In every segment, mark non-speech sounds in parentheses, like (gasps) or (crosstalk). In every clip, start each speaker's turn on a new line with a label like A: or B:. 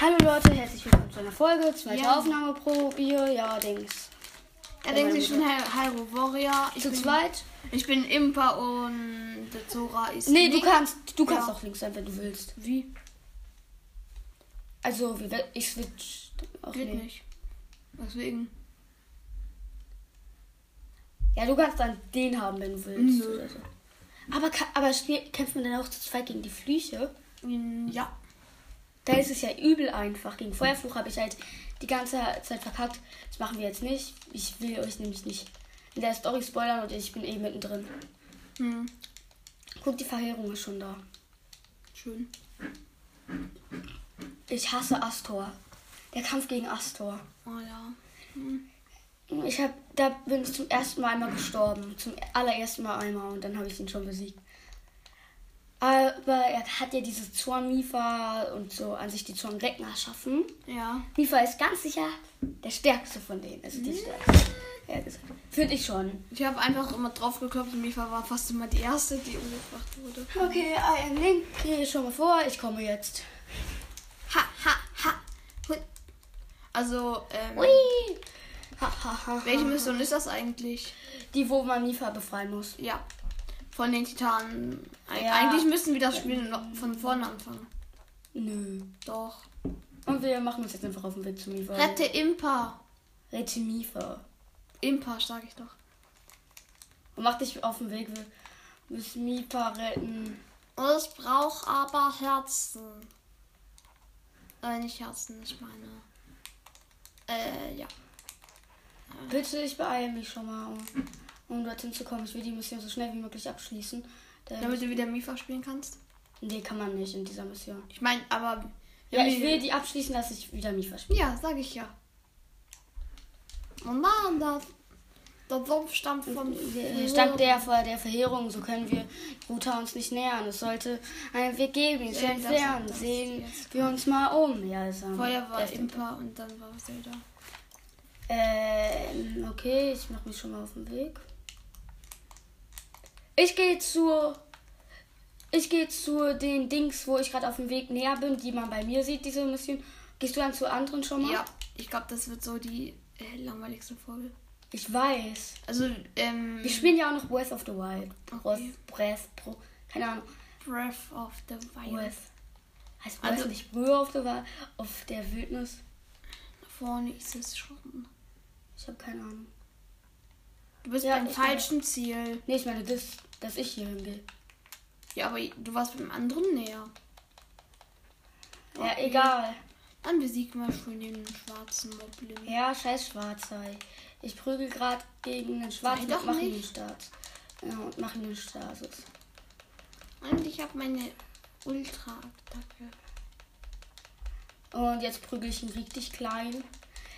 A: Hallo Leute, herzlich willkommen zu einer Folge. Zweite
B: Ja.
A: Aufnahme pro Bier. Ja, Dings.
B: Er denkt sich schon Hyrule Warrior. Ich
A: Zu
B: bin,
A: zweit?
B: Ich bin Impa und Zora ist.
A: Nee, du kannst, du kannst
B: Ja.
A: auch links sein, wenn du willst.
B: Wie?
A: Also, ich switch. Ach,
B: Geht
A: nee.
B: nicht. Deswegen.
A: Ja, du kannst dann den haben, wenn du willst. So. Aber, aber kämpft man dann auch zu zweit gegen die Flüche?
B: Mm, Ja.
A: Da ist es ja übel einfach. Gegen Feuerfluch habe ich halt die ganze Zeit verkackt. Das machen wir jetzt nicht. Ich will euch nämlich nicht in der Story spoilern und ich bin eh mittendrin.
B: Hm.
A: Guck, die Verheerung ist schon da.
B: Schön.
A: Ich hasse Astor. Der Kampf gegen Astor.
B: Oh ja.
A: Ich hab, da bin ich zum ersten Mal einmal gestorben. Zum allerersten Mal einmal und dann habe ich ihn schon besiegt. Aber er hat ja diese Zorn Mifa und so an sich die Zorn-Recken erschaffen.
B: Ja.
A: Mifa ist ganz sicher der stärkste von denen. Also die stärkste. Ja. Finde ich schon.
B: Ich habe einfach immer drauf geklopft und Mifa war fast immer die erste, die umgebracht wurde.
A: Okay, einen Link kriege ich schon mal vor. Ich komme jetzt.
B: Ha, ha, ha. Hui. Also, ähm,
A: Ui! Ha, ha, ha,
B: welche. Mission ist das eigentlich?
A: Die, wo man Mifa befreien muss.
B: Ja. Von den Titanen. Eig
A: Ja.
B: Eigentlich müssten wir das Spiel noch von vorne anfangen.
A: Nö.
B: Doch.
A: Und wir machen uns jetzt einfach auf den Weg zu Mifa.
B: Rette Impa.
A: Rette Mifa.
B: Impa, sag ich doch.
A: Und mach dich auf den Weg. Wir müssen Mifa retten.
B: Es braucht aber Herzen. Äh, nicht Herzen, ich meine. Äh, ja.
A: Bitte, ich beeile mich schon mal, um, dorthin zu kommen. Ich will die Mission so schnell wie möglich abschließen.
B: Damit du wieder Mifa spielen kannst.
A: nee, kann man nicht in dieser Mission.
B: Ich meine, aber.
A: Ja, ich will die abschließen, dass ich wieder Mifa spiele.
B: Ja, sag ich ja. Und dann das. Der Sumpf stammt von.
A: Der Stand der vor der Verheerung, so können wir Ruta uns nicht nähern. Es sollte einen Weg geben, ihn zu entfernen. Sehen wir uns mal um. Ja, ist
B: Vorher war Impa und dann war Zelda.
A: Ähm, okay, ich mache mich schon mal auf den Weg. Ich gehe zur. Ich gehe zu den Dings, wo ich gerade auf dem Weg näher bin, die man bei mir sieht, diese Mission. Gehst du dann zu anderen schon mal?
B: Ja, ich glaube, das wird so die äh, langweiligste Folge.
A: Ich weiß.
B: Also, ähm.
A: Wir spielen ja auch noch Breath of the Wild.
B: Okay.
A: Breath, Breath, Pro, keine Ahnung.
B: Breath of the Wild.
A: Breath. Heißt Breath
B: Also-
A: nicht Brühe auf der, Wa- auf der Wildnis?
B: Vorne ist es schon.
A: Ich habe keine Ahnung.
B: Du bist
A: Ja,
B: beim falschen Ziel.
A: Nee, ich meine, das, dass ich hier hingehe.
B: Ja, aber du warst beim anderen näher.
A: Ja,
B: Okay.
A: egal.
B: Dann besieg mal schön den schwarzen Moblin.
A: Ja, scheiß Schwarzei. Ich prügel gerade gegen den Schwarzen
B: doch
A: und mach ihn den. Start. Ja, und mach ihn den Status.
B: Und ich habe meine Ultra-Attacke.
A: Und jetzt prügel ich ihn richtig klein.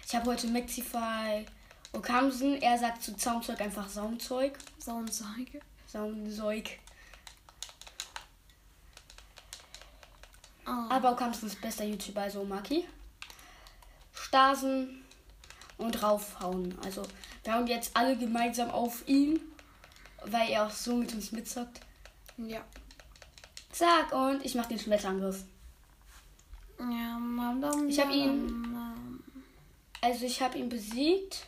A: Ich habe heute Maxify Okamsen. Er sagt zu Zaumzeug einfach Saumzeug.
B: Soundzeige.
A: Saumzeug.
B: Oh.
A: Aber Okamsen ist bester YouTuber, also Maki. Stasen und raufhauen. Also wir hauen jetzt alle gemeinsam auf ihn, weil er auch so mit uns mitzockt.
B: Ja.
A: Zack, und ich mach den Schmetterangriff.
B: Ja,
A: Ich hab ihn-. Also ich habe ihn besiegt.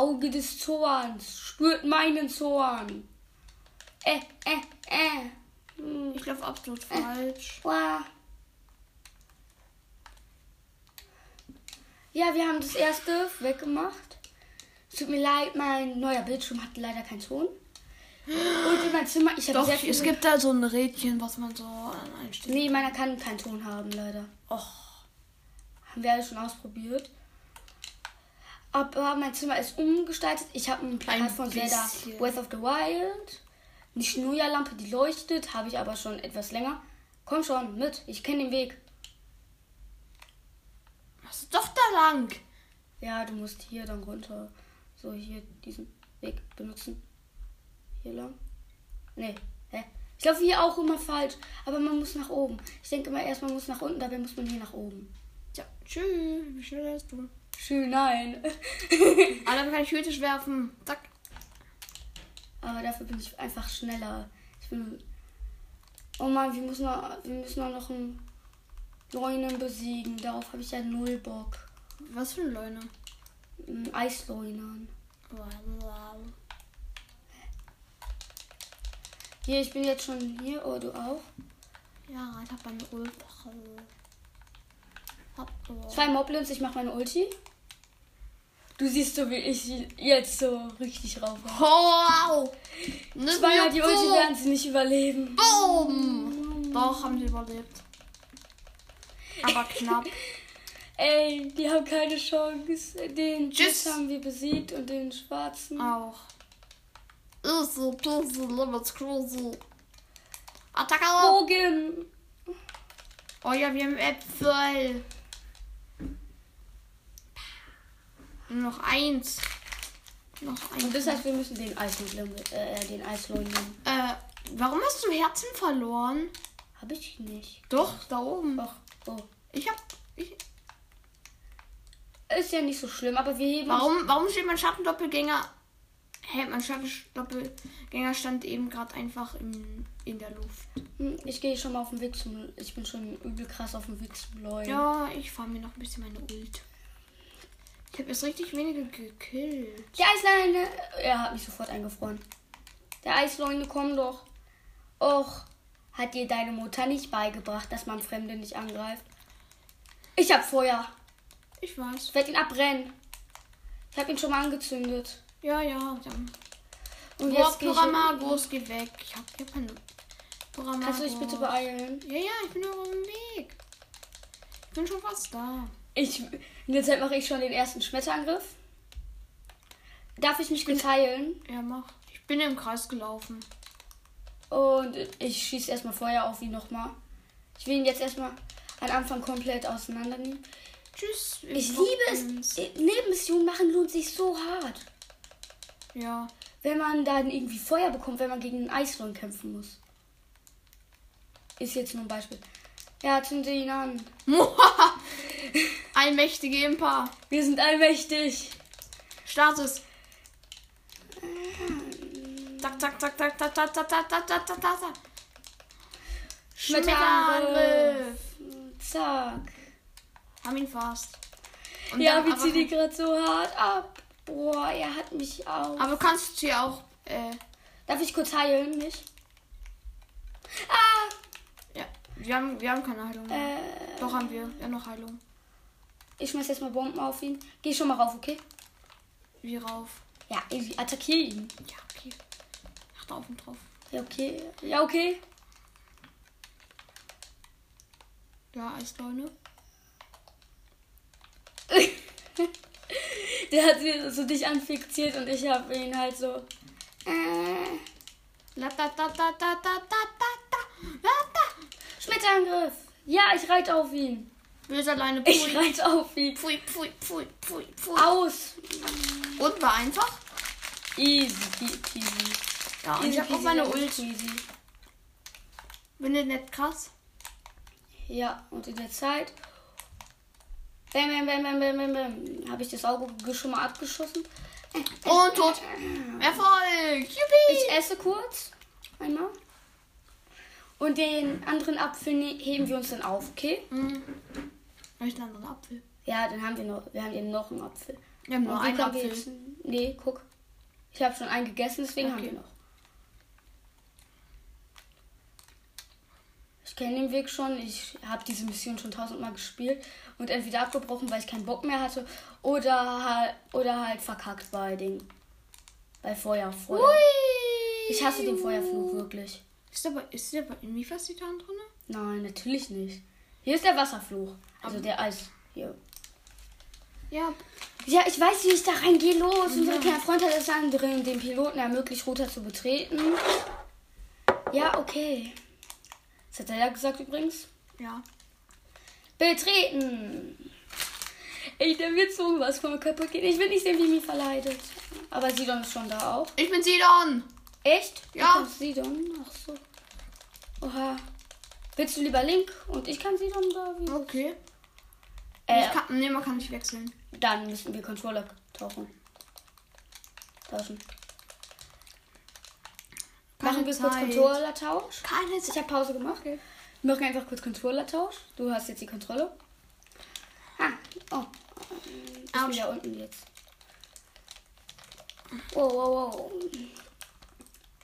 A: Auge des Zorns. Spürt meinen Zorn. Äh, äh, äh. Hm,
B: Ich laufe absolut falsch.
A: Wow. Ja, wir haben das erste weggemacht. Es tut mir leid, mein neuer Bildschirm hat leider keinen Ton. Und in mein Zimmer, ich habe sehr viel...
B: es gibt da so ein Rädchen, was man so einstellt.
A: Nee, meiner kann keinen Ton haben, leider. Och. Haben wir alle schon ausprobiert. Aber mein Zimmer ist umgestaltet. Ich habe ein Plakat
B: Ein
A: von Zelda. Breath of the Wild. Eine Schnuja-Lampe, die leuchtet. Habe ich aber schon etwas länger. Komm schon, mit. Ich kenne den Weg.
B: Was ist doch da lang?
A: Ja, du musst hier dann runter. So, hier diesen Weg benutzen. Hier lang. Nee, hä? Ich laufe hier auch immer falsch. Aber man muss nach oben. Ich denke immer erst, man muss nach unten. Dabei muss man hier nach oben.
B: Tja, tschüss. Wie schnell bist du?
A: Schön, nein. (laughs)
B: Ah, dann kann ich Hütisch werfen. Zack.
A: Aber dafür bin ich einfach schneller. Ich bin. Oh Mann, wir müssen noch, wir müssen noch ein Leunen besiegen. Darauf habe ich ja null Bock.
B: Was für eine Leune?
A: Mm, Eisleunern.
B: Wow.
A: Hier, ich bin jetzt schon hier. Oh, du auch?
B: Ja, ich hab eine Ult. Hab
A: Zwei Moblins, ich mache meine Ulti. Du siehst so, wie ich jetzt so richtig rauf.
B: Wow!
A: Zweimal die Ulti werden sie nicht überleben.
B: Boom! Doch, haben sie überlebt. Aber knapp. (laughs)
A: Ey, die haben keine Chance. Den
B: Tschüss.
A: Haben wir besiegt und den schwarzen.
B: Auch. Easy peasy, lemons crazy. Attacke!
A: Bogen.
B: Oh ja, wir haben Äpfel. Nur noch eins. Noch eins.
A: Und das heißt, wir müssen den Eisleun äh, den Eisleun nehmen.
B: äh, warum hast du Herzen verloren?
A: Hab ich nicht.
B: Doch, da oben.
A: Ach, oh.
B: Ich hab. Ich,
A: Ist ja nicht so schlimm, aber wir heben.
B: warum, warum steht mein Schattendoppelgänger. Hä, mein Schattendoppelgänger stand eben gerade einfach in, in der Luft.
A: Hm, Ich gehe schon mal auf den Weg zum. Ich bin schon übel krass auf dem Weg zum Leuen.
B: Ja, ich fahre mir noch ein bisschen meine Ult. Ich habe jetzt richtig wenige gekillt.
A: Die Eisleine. Er hat mich sofort eingefroren. Der Eisleune, komm doch. Och, hat dir deine Mutter nicht beigebracht, dass man Fremde nicht angreift? Ich hab Feuer.
B: Ich weiß.
A: Ich werde ihn abbrennen. Ich habe ihn schon mal angezündet.
B: Ja, ja. Dann.
A: Und
B: Boah,
A: jetzt
B: Pyramagos, geh weg. Ich hab hier keine Pyramagos.
A: Kannst du dich bitte beeilen?
B: Ja, ja, ich bin auf dem Weg. Ich bin schon fast da.
A: Ich, in der Zeit mache ich schon den ersten Schmetterangriff. Darf ich mich geteilen?
B: Ja, mach. Ich bin im Kreis gelaufen.
A: Und ich schieße erstmal Feuer auf ihn nochmal. Ich will ihn jetzt erstmal am Anfang komplett auseinandernehmen.
B: Tschüss.
A: Ich liebe es. Nebenmissionen machen lohnt sich so hart.
B: Ja.
A: Wenn man dann irgendwie Feuer bekommt, wenn man gegen einen Eislohn kämpfen muss. Ist jetzt nur ein Beispiel. Ja, zünde ihn an. (laughs)
B: Allmächtige Impa.
A: Wir sind allmächtig.
B: Start es. Tak, tak, tak, tak, tak, tak, tak, tak, tak, tak, tak, tak.
A: Schmetterangriff. Zack.
B: Haben ihn fast. Und
A: Ja, wir ziehen die gerade so hart ab. Boah, er hat mich auch.
B: Aber du kannst hier auch. Äh,
A: Darf ich kurz heilen, nicht? Ah!
B: ja. Wir haben, wir haben keine Heilung. mehr.
A: Äh,
B: Doch haben wir. Ja, noch Heilung.
A: Ich schmeiß jetzt mal Bomben auf ihn. Geh schon mal rauf, okay?
B: Wie rauf.
A: Ja, ich attackiere ihn.
B: Ja, okay. Achte auf und drauf.
A: Ja, okay. Ja, okay.
B: Ja, Eisleune. (laughs)
A: Der hat sie so dich anfixiert und ich habe ihn halt so. Äh,
B: La da da da da da da da da da da.
A: Schmetterangriff. Ja, ich reite auf ihn.
B: Böse alleine.
A: Ich
B: Pfui.
A: reite auf ihn.
B: Pfui, pfui, pfui, pfui, pfui.
A: Aus.
B: Und war einfach.
A: Easy peasy.
B: Ja, und
A: Easy
B: ich hab auch meine Ult.
A: squeezy.
B: Bin ich nicht krass?
A: Ja, und in der Zeit. Bam, bam, bam, bam, bam, bam, bam. Habe ich das Auge schon mal abgeschossen?
B: Und tot. Erfolg. Juppie.
A: Ich esse kurz. Einmal. Und den anderen Apfel ne- heben wir uns dann auf, okay?
B: Mhm. Welchen anderen Apfel?
A: Ja, dann haben wir noch, wir haben eben noch einen Apfel.
B: Wir haben nur einen Apfel.
A: jetzt- Nee, guck. Ich habe schon einen gegessen, deswegen haben
B: Okay.
A: wir noch. Ich kenne den Weg schon. Ich habe diese Mission schon tausendmal gespielt und entweder abgebrochen, weil ich keinen Bock mehr hatte, oder halt, oder halt verkackt bei Ding. Bei Feuer. Feuer.
B: Ui.
A: Ich hasse den Feuerflug wirklich.
B: Ist der bei, ist der bei Invifacitan drin?
A: Nein, natürlich nicht. Hier ist der Wasserfluch. Also der Eis. Hier.
B: Ja.
A: Ja, ich weiß, wie ich da reingehe. Los. Unser
B: Ja.
A: kleiner Freund hat es dann drin, den Piloten ermöglicht, Router zu betreten. Ja, okay. Das hat er ja gesagt übrigens.
B: Ja.
A: Betreten. Ey, der wird so was von mir kaputt gehen. Ich will nicht sehen, wie mich verleidet. Aber Sidon ist schon da auch.
B: Ich bin Sidon.
A: Echt?
B: Ja.
A: Du Sidon? Ach so. Oha. Willst du lieber Link und ich kann Sidon da? Wie?
B: Okay.
A: Äh,
B: Ich kann, nee, man kann nicht wechseln.
A: Dann müssen wir Controller tauchen. Tauschen.
B: Keine
A: Machen wir kurz
B: Zeit.
A: Controller-Tausch?
B: Keine
A: Ich habe Pause gemacht. Wir machen einfach kurz Controller-Tausch. Du hast jetzt die Kontrolle. Ah, oh. Ich bin
B: Autsch.
A: da unten jetzt. Wow, wow, wow.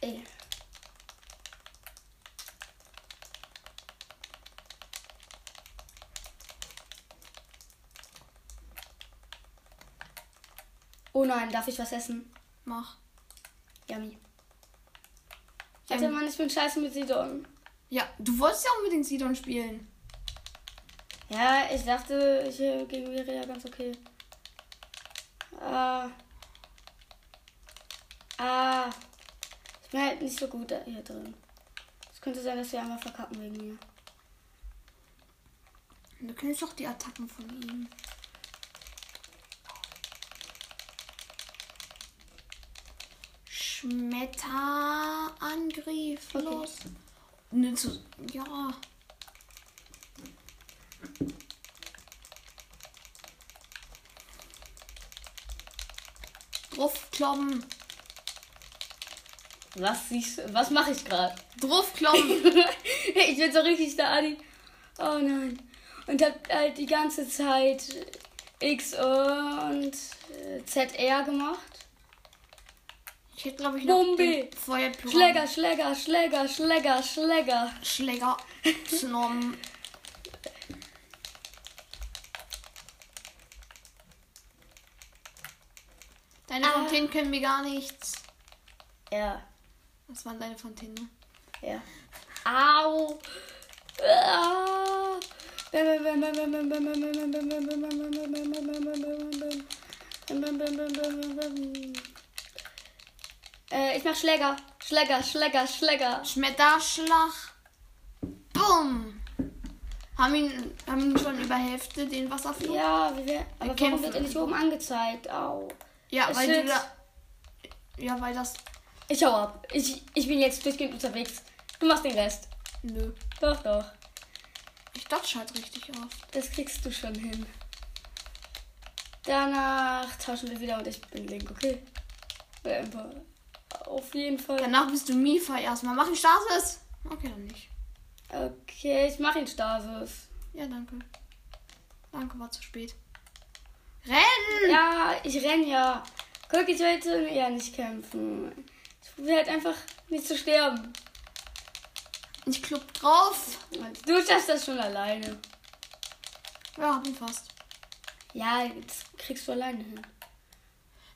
A: Ey. Oh nein, darf ich was essen?
B: Mach.
A: Yummy. Alter. Mann, ich bin scheiße mit Sidon.
B: Ja, du wolltest ja unbedingt Sidon spielen.
A: Ja, ich dachte, hier gegen wäre ja ganz okay. Ah. Ah. Ich bin halt nicht so gut hier drin. Es könnte sein, dass wir einmal verkacken wegen mir.
B: Du kennst doch die Attacken von ihm. Schmetterangriff.
A: Okay.
B: Los. Ne, zu, ja. Draufkloppen.
A: Was du? Was mache ich gerade?
B: Draufkloppen. (laughs)
A: ich bin so richtig der Adi. Oh nein. Und hab halt die ganze Zeit X und äh, ZR gemacht.
B: Ich hätte, glaube ich, noch
A: Bombe.
B: Feuerpyramiden-
A: Schläger, Schläger, Schläger, Schläger, Schläger.
B: Schläger genommen. Deine
A: Ah.
B: Fontänen können mir gar nichts.
A: Ja,
B: Was waren deine Fontänen?
A: ja. Au. Ah. Äh, ich mach Schläger. Schläger, Schläger, Schläger.
B: Schmetterschlag. Bumm. Haben ihn, haben ihn schon über Hälfte den Wasserflug?
A: Ja, wir, aber warum
B: kämpfen.
A: wird er nicht oben angezeigt? Au.
B: Ja,
A: Es
B: weil du da. Ja, weil das.
A: Ich hau ab. Ich, ich bin jetzt durchgehend unterwegs. Du machst den Rest.
B: Nö.
A: Doch, doch.
B: Ich dodge halt richtig oft.
A: Das kriegst du schon hin. Danach tauschen wir wieder und ich bin Link, okay? Ja, einfach- Auf jeden Fall.
B: Danach bist du Mifa erstmal. Mach ich Stasis? Okay, dann nicht.
A: Okay, ich mach ihn Stasis.
B: Ja, danke. Danke, war zu spät. Rennen!
A: Ja, ich renn ja. Guck, ich wollte ja nicht kämpfen. Ich will halt einfach nicht zu sterben.
B: Ich klupp drauf.
A: Du schaffst das schon alleine.
B: Ja, hab ihn fast.
A: Ja, das kriegst du alleine hin.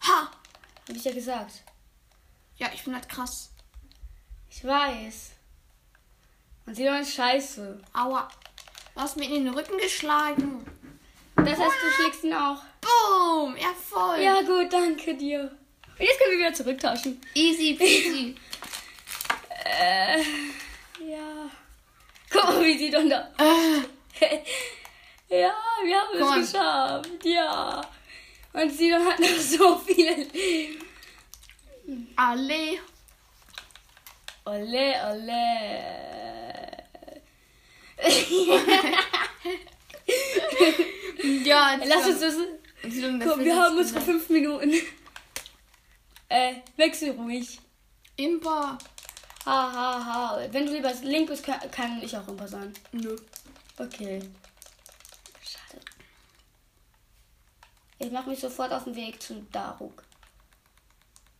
B: Ha!
A: Hab ich ja gesagt.
B: Ja, ich bin halt krass.
A: Ich weiß. Und sie ist scheiße.
B: Aua. Du hast mir in den Rücken geschlagen.
A: Das heißt, du schlägst ihn auch.
B: Boom! Erfolg!
A: Ja, gut, danke dir. Und jetzt können wir wieder zurücktauschen.
B: Easy peasy.
A: Äh, ja. Guck mal, wie sie dann da.
B: äh,
A: Ja, wir haben
B: Komm
A: es geschafft. Ja. Und sie hat noch so viel Leben.
B: Alle.
A: Ole, ole.
B: Ja,
A: Lass uns das. Komm, wir haben unsere fünf Minuten. Äh, wechsel ruhig.
B: Imper.
A: Ha, ha, ha. Wenn du lieber Link bist, kann, ich auch Imper sein.
B: Nö.
A: Okay. Schade. Ich mache mich sofort auf den Weg zu Daruk.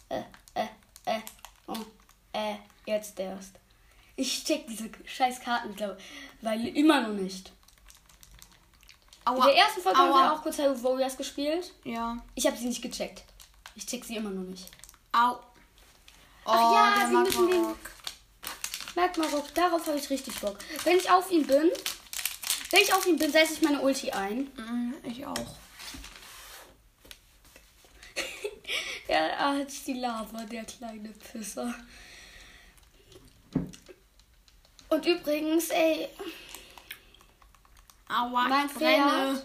A: Äh, äh, oh, äh, jetzt erst. Ich check diese scheiß Karten, glaube weil immer noch nicht. In
B: Aua.
A: der ersten Folge haben wir
B: Aua.
A: auch kurz Hyrule Warriors gespielt.
B: Ja.
A: Ich habe sie nicht gecheckt. Ich check sie immer noch nicht.
B: Au. Oh,
A: Ach ja,
B: der
A: sie müssen
B: Makarok.
A: Merk mal, Rock, darauf habe ich richtig Bock. Wenn ich auf ihn bin, wenn ich auf ihn bin, setze ich meine Ulti ein.
B: Mm, Ich auch.
A: Er hat die Lava, der kleine Pisser. Und übrigens, ey,
B: Aua,
A: mein. Pferd,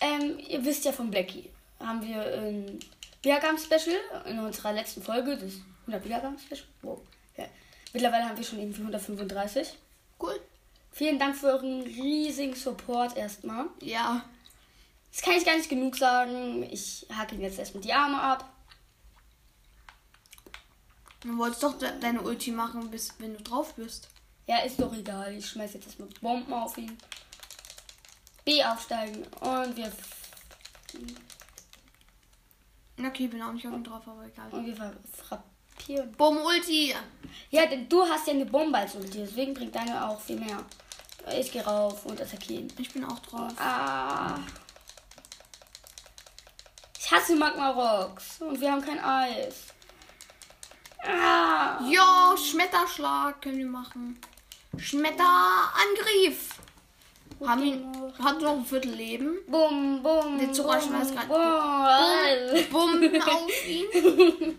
A: ähm, ihr wisst ja von Blackie, haben wir ein Wiedergaben-Special in unserer letzten Folge, das 100 Wiedergaben-Special. Wow. Ja. Mittlerweile haben wir schon irgendwie 135.
B: Cool.
A: Vielen Dank für euren riesigen Support erstmal.
B: Ja.
A: Das kann ich gar nicht genug sagen. Ich hake ihm jetzt erstmal die Arme ab.
B: Du wolltest doch de deine Ulti machen, bis wenn du drauf bist.
A: Ja, ist doch egal. Ich schmeiß jetzt erstmal Bomben auf ihn. B aufsteigen. Und wir.
B: Okay, bin auch nicht auf ihn drauf, aber egal.
A: Und wir frappieren.
B: Bumm, Ulti.
A: Ja, denn du hast ja eine Bombe als Ulti. Deswegen bringt deine auch viel mehr. Ich gehe rauf und attackiere ihn.
B: Ich bin auch drauf.
A: Ah. Ich hasse Magma Rocks. Und wir haben kein Eis. Ah.
B: Ja, Schmetterschlag können wir machen. Schmetterangriff. Haben ihn, hat noch ein Viertel Leben.
A: Bum, bum.
B: Der Zucker schmeißt
A: bum,
B: gerade-
A: bum.
B: Bumm auf ihn. (laughs)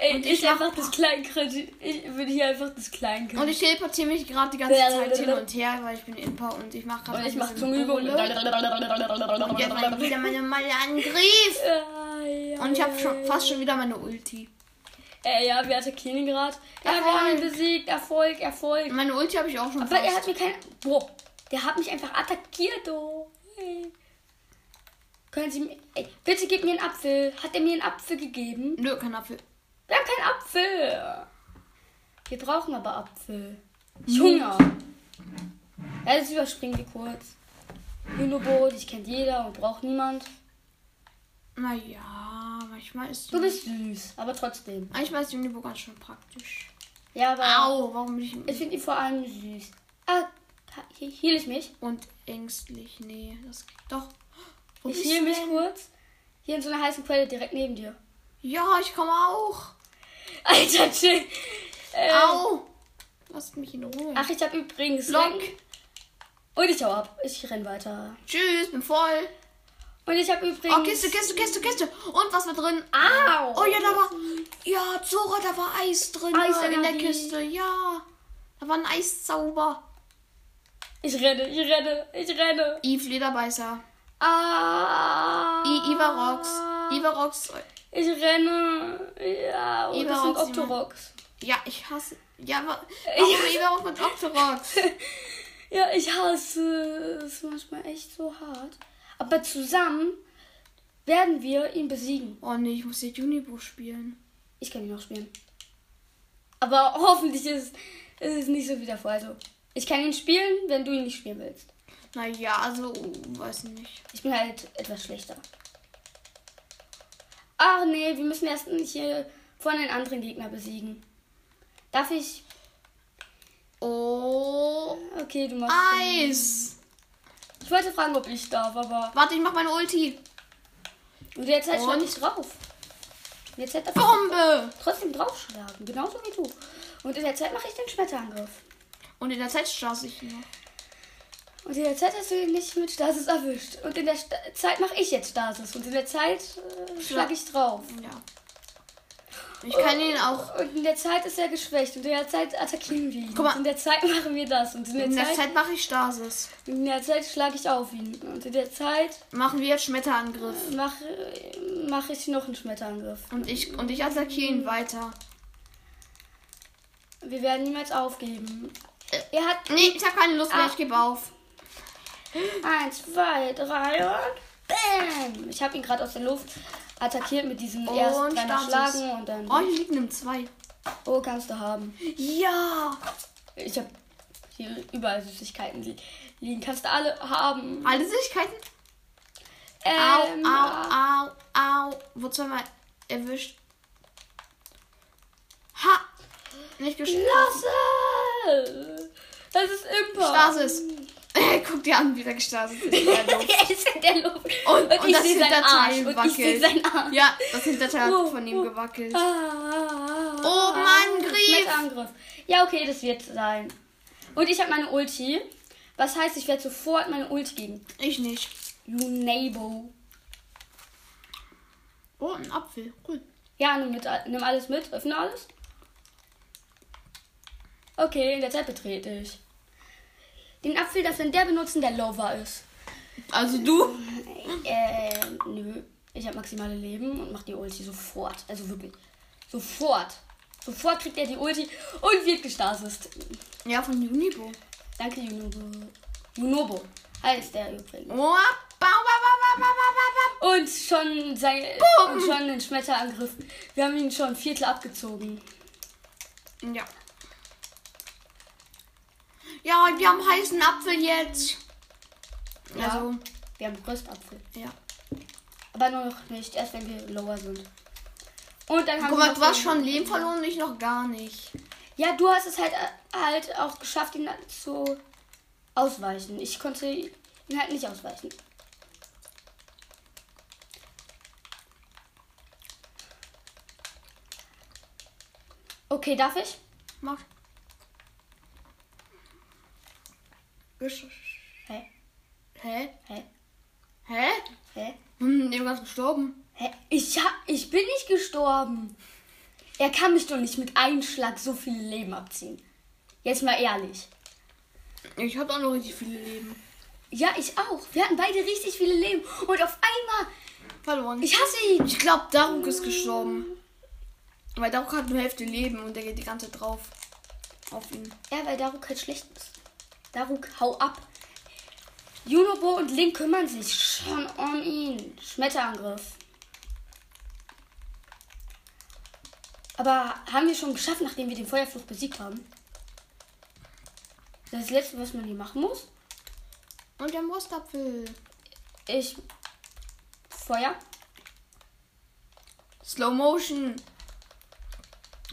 A: Ey,
B: Und
A: ich,
B: ich
A: einfach das Kleinkredit. Ich würde hier einfach das Kleinkredit.
B: Und ich teleportiere mich gerade die ganze Zeit hin und her, weil ich bin Imper und ich mache gerade
A: Und ich
B: ein
A: mach
B: bisschen
A: Zungenübung.
B: Bowle. Und jetzt mache ich wieder meine Malle Angriff.
A: Ah, ja,
B: Und ich habe
A: ja,
B: schon
A: ja.
B: fast schon wieder meine Ulti.
A: Äh, ja, wir attackieren ihn gerade. Ja, wir
B: Erfolg.
A: haben ihn besiegt. Erfolg, Erfolg.
B: Meine Ulti habe ich auch schon
A: Aber er hat
B: fast.
A: mir kein. Boah, der hat mich einfach attackiert, oh. Hey. Können Sie mir. Ey, bitte gib mir einen Apfel. Hat er mir einen Apfel gegeben?
B: Nö, kein Apfel.
A: Wir haben keinen Apfel. Wir brauchen aber Apfel. Ich Hunger. Ja, das überspringen wir kurz. Unobot, ich kennt jeder und braucht niemand.
B: Naja, manchmal ist
A: Du bist süß, aber trotzdem.
B: Manchmal ist Unibo ganz schön praktisch.
A: Ja, aber
B: Au, warum bin ich
A: ich finde ihn vor allem süß. Ah, hier heal ich mich.
B: und ängstlich? Nee, das doch. Wo
A: Ich
B: du
A: mich
B: denn?
A: kurz. Hier in so einer heißen Quelle direkt neben dir.
B: Ja, ich komme auch.
A: Alter, chill. Ähm,
B: Au. Lasst mich in Ruhe.
A: Ach, ich habe übrigens.
B: Lock.
A: Und ich hau ab. Ich renn weiter.
B: Tschüss, bin voll.
A: Und ich habe übrigens.
B: Oh, Kiste, Kiste, Kiste, Kiste. Und was war drin?
A: Au!
B: Oh ja, da war. Ja, Zora, da war Eis drin.
A: Eisenergie.
B: in der Kiste. Ja. Da war ein Eiszauber.
A: Ich renne, ich renne, ich renne.
B: Eve Lederbeißer.
A: Ah.
B: I Ivarox. Ivarox.
A: Ich renne. Ja, und das sind
B: Ivarox,
A: Octorox.
B: Ja, ich hasse. Ja, aber. Warum Ivarox und Octorox? (laughs)
A: Ja, ich hasse es manchmal echt so hart. Aber zusammen werden wir ihn besiegen.
B: Oh nee, ich muss jetzt Unibo spielen.
A: Ich kann ihn noch spielen. Aber hoffentlich ist, ist es nicht so wie davor. Also, ich kann ihn spielen, wenn du ihn nicht spielen willst.
B: Naja, also, weiß nicht.
A: Ich bin halt etwas schlechter. Ach nee, wir müssen erst hier von den anderen Gegner besiegen. Darf ich?
B: Oh.
A: Okay, du machst.
B: Eis.
A: Ich wollte fragen, ob ich darf, aber.
B: Warte, ich mach meine Ulti.
A: Und jetzt halt schon nicht drauf. Jetzt halt
B: Bombe.
A: trotzdem draufschlagen. Genauso wie du. Und in der Zeit mache ich den Schmetterangriff.
B: Und in der Zeit straße ich noch.
A: Und in der Zeit hast du ihn nicht mit Stasis erwischt. Und in der Sta Zeit mache ich jetzt Stasis. Und in der Zeit äh, schlage ich drauf.
B: Ja. Ich kann ihn auch.
A: Und in der Zeit ist er geschwächt. Und in der Zeit attackieren wir ihn.
B: Guck mal.
A: Und in der Zeit machen wir das. Und in der,
B: In der
A: Zeit,
B: Zeit mache ich Stasis.
A: in der Zeit schlage ich auf ihn. Und in der Zeit
B: Machen wir jetzt Schmetterangriff.
A: mache mach ich noch einen Schmetterangriff.
B: Und ich, und ich attackiere ihn weiter.
A: Wir werden niemals aufgeben. Er hat
B: Nee, ich habe keine Lust mehr,
A: Ah.
B: ich gebe auf.
A: eins, zwei, drei und bam! Ich habe ihn gerade aus der Luft attackiert mit diesem
B: Und
A: ersten. Schlagen und dann.
B: Oh, hier liegen im 2.
A: Oh, kannst du haben.
B: Ja.
A: Ich habe hier überall Süßigkeiten li- liegen. Kannst du alle haben.
B: Alle Süßigkeiten.
A: Ähm,
B: Au, au, au, au. Wo zweimal erwischt. Ha. Nicht geschafft.
A: Lasse! Das ist Imper.
B: Stasis. Guck dir an, wie der gestasis ist. (laughs)
A: Er ist in der Luft.
B: Und,
A: Und,
B: und das
A: Arsch.
B: Hinterteil
A: sehe
B: wackelt.
A: Arsch.
B: Ja, das Hinterteil
A: Oh,
B: hat von ihm
A: oh.
B: gewackelt.
A: Ah,
B: Oh, Mann, Grief.
A: Angriff. Ja, okay, das wird sein. Und ich habe meine Ulti. Was heißt, ich werde sofort meine Ulti geben.
B: Ich nicht.
A: You Nabo.
B: Oh, ein Apfel. Cool.
A: Ja, nimm, mit, nimm alles mit. Öffne alles. Okay, in der Zeit betrete ich. Den Apfel darf dann der benutzen, der Lover ist.
B: Also du?
A: Äh, nö. Ich habe maximale Leben und mach die Ulti sofort. Also wirklich. Sofort. Sofort kriegt er die Ulti und wird gestartet.
B: Ja, von Unibo.
A: Danke, Junobo. Junobo heißt der übrigens. Und schon, sein, und schon ein Schmetterangriff. Wir haben ihn schon Viertel abgezogen.
B: Ja. Ja, wir haben heißen Apfel jetzt.
A: Ja.
B: Also,
A: Wir haben Röstapfel.
B: ja.
A: Aber nur noch nicht, erst wenn wir lower sind. Und dann haben
B: Guck
A: wir
B: mal, du hast schon Leben verloren, ich noch gar nicht.
A: Ja, du hast es halt, äh, halt auch geschafft, ihn zu ausweichen. Ich konnte ihn halt nicht ausweichen. Okay, darf ich?
B: Mach. Gesch-
A: Hä?
B: Hä?
A: Hä?
B: Hä?
A: Hä?
B: Hm, dem ganz gestorben.
A: Hä? Ich, ha ich bin nicht gestorben. Er kann mich doch nicht mit einem Schlag so viele Leben abziehen. Jetzt mal ehrlich.
B: Ich hab auch noch richtig viele Leben.
A: Ja, ich auch. Wir hatten beide richtig viele Leben. Und auf einmal,
B: Verloren.
A: ich hasse ihn.
B: Ich glaube, Daruk ist gestorben. Weil Daruk hat nur Hälfte Leben und der geht die ganze Zeit drauf. Auf ihn.
A: Ja, weil Daruk halt schlecht ist. Daruk, hau ab. Junobo und Link kümmern sich schon um ihn. Schmetterangriff. Aber haben wir schon geschafft, nachdem wir den Feuerfluch besiegt haben? Das ist das Letzte, was man hier machen muss.
B: Und der Rostapfel.
A: Ich. Feuer.
B: Slow Motion.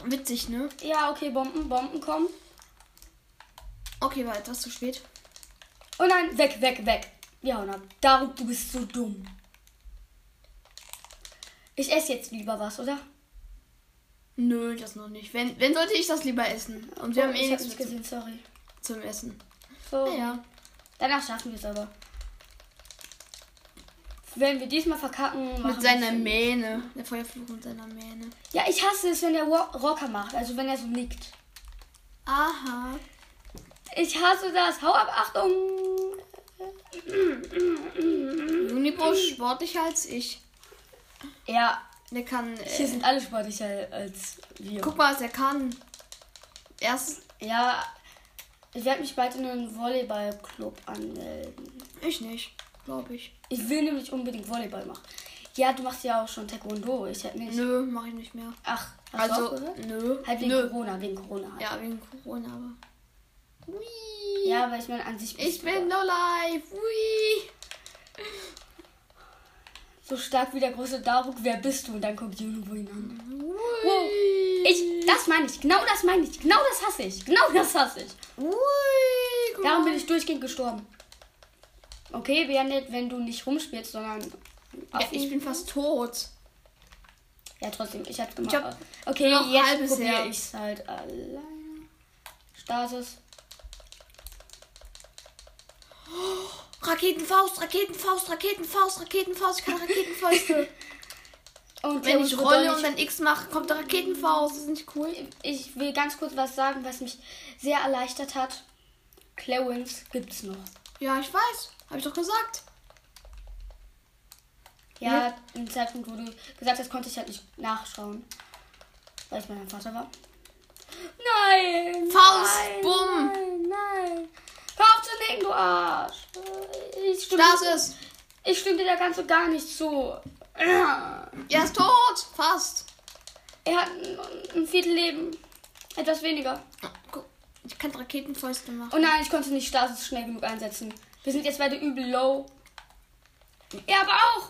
B: Witzig, ne?
A: Ja, okay, Bomben, Bomben kommen.
B: Okay, war etwas zu spät.
A: Oh nein, weg, weg, weg. Hauen ab. Daruk, du bist so dumm. Ich esse jetzt lieber was, oder?
B: Nö, das noch nicht. Wenn, wenn sollte ich das lieber essen. Und wir
A: Oh,
B: haben eh nichts
A: gesehen, sorry.
B: zum Essen.
A: So.
B: Naja.
A: Danach schaffen wir es aber. Wenn wir diesmal verkacken,
B: Mit seiner. Mähne. Der Feuerfluch mit seiner Mähne.
A: Ja, ich hasse es, wenn der Rocker macht. Also wenn er so nickt.
B: Aha.
A: Ich hasse das. Hau ab, Achtung.
B: Unibusch sportlicher als ich.
A: Ja,
B: Der kann.
A: hier
B: Äh,
A: sind alle sportlicher als wir.
B: guck mal, was er kann. Erst.
A: Ja, ich werde mich bald in einen Volleyballclub anmelden.
B: Ich nicht, glaube ich.
A: Ich will nämlich unbedingt Volleyball machen. Ja, du machst ja auch schon Taekwondo. Ich hätte nicht.
B: Nö, mache ich nicht mehr.
A: Ach, hast du
B: Also,
A: aufgehört?
B: nö.
A: Halt wegen
B: nö.
A: Corona, wegen Corona halt.
B: Ja, wegen Corona, aber. Hui.
A: Ja, aber ich meine an sich.
B: Ich bin no live. Hui.
A: so stark wie der große Daruk. Wer bist du? Und dann guckt Juno ihn an.
B: Hui.
A: Ich, das meine ich. Genau das meine ich. Genau das hasse ich. Genau das hasse ich.
B: Guck
A: Darum bin ich durchgehend gestorben. Okay, wäre nett, wenn du nicht rumspielst, sondern.
B: Ja, ich bin fast tot.
A: Ja, trotzdem, ich hab's gemacht.
B: Ich hab
A: okay, jetzt probiere ich's halt alleine. Status.
B: Raketenfaust, Raketenfaust, Raketenfaust, Raketenfaust. Ich kann Raketenfäuste. (laughs)
A: Und
B: Wenn ich rolle und dann X mache, kommt der Raketenfaust. Das ist nicht cool.
A: Ich will ganz kurz was sagen, was mich sehr erleichtert hat. Clarence gibt's noch.
B: Ja, ich weiß. Hab ich doch gesagt.
A: Ja, im Zeitpunkt, wo du gesagt hast, konnte ich halt nicht nachschauen. Weil ich bei meinem Vater war. Nein!
B: Faust,
A: nein,
B: bumm.
A: Nein, nein! Hör auf zu nicken, du Arsch! Ich stimme,
B: Stasis.
A: ich stimme dir da ganz und gar nicht zu. Er
B: Er ist tot. Fast.
A: hat ein, Viertel Leben. Etwas weniger.
B: Ich kann Raketenfäuste machen.
A: Oh nein, ich konnte nicht Stasis schnell genug einsetzen. Wir sind jetzt beide übel low. Er aber auch!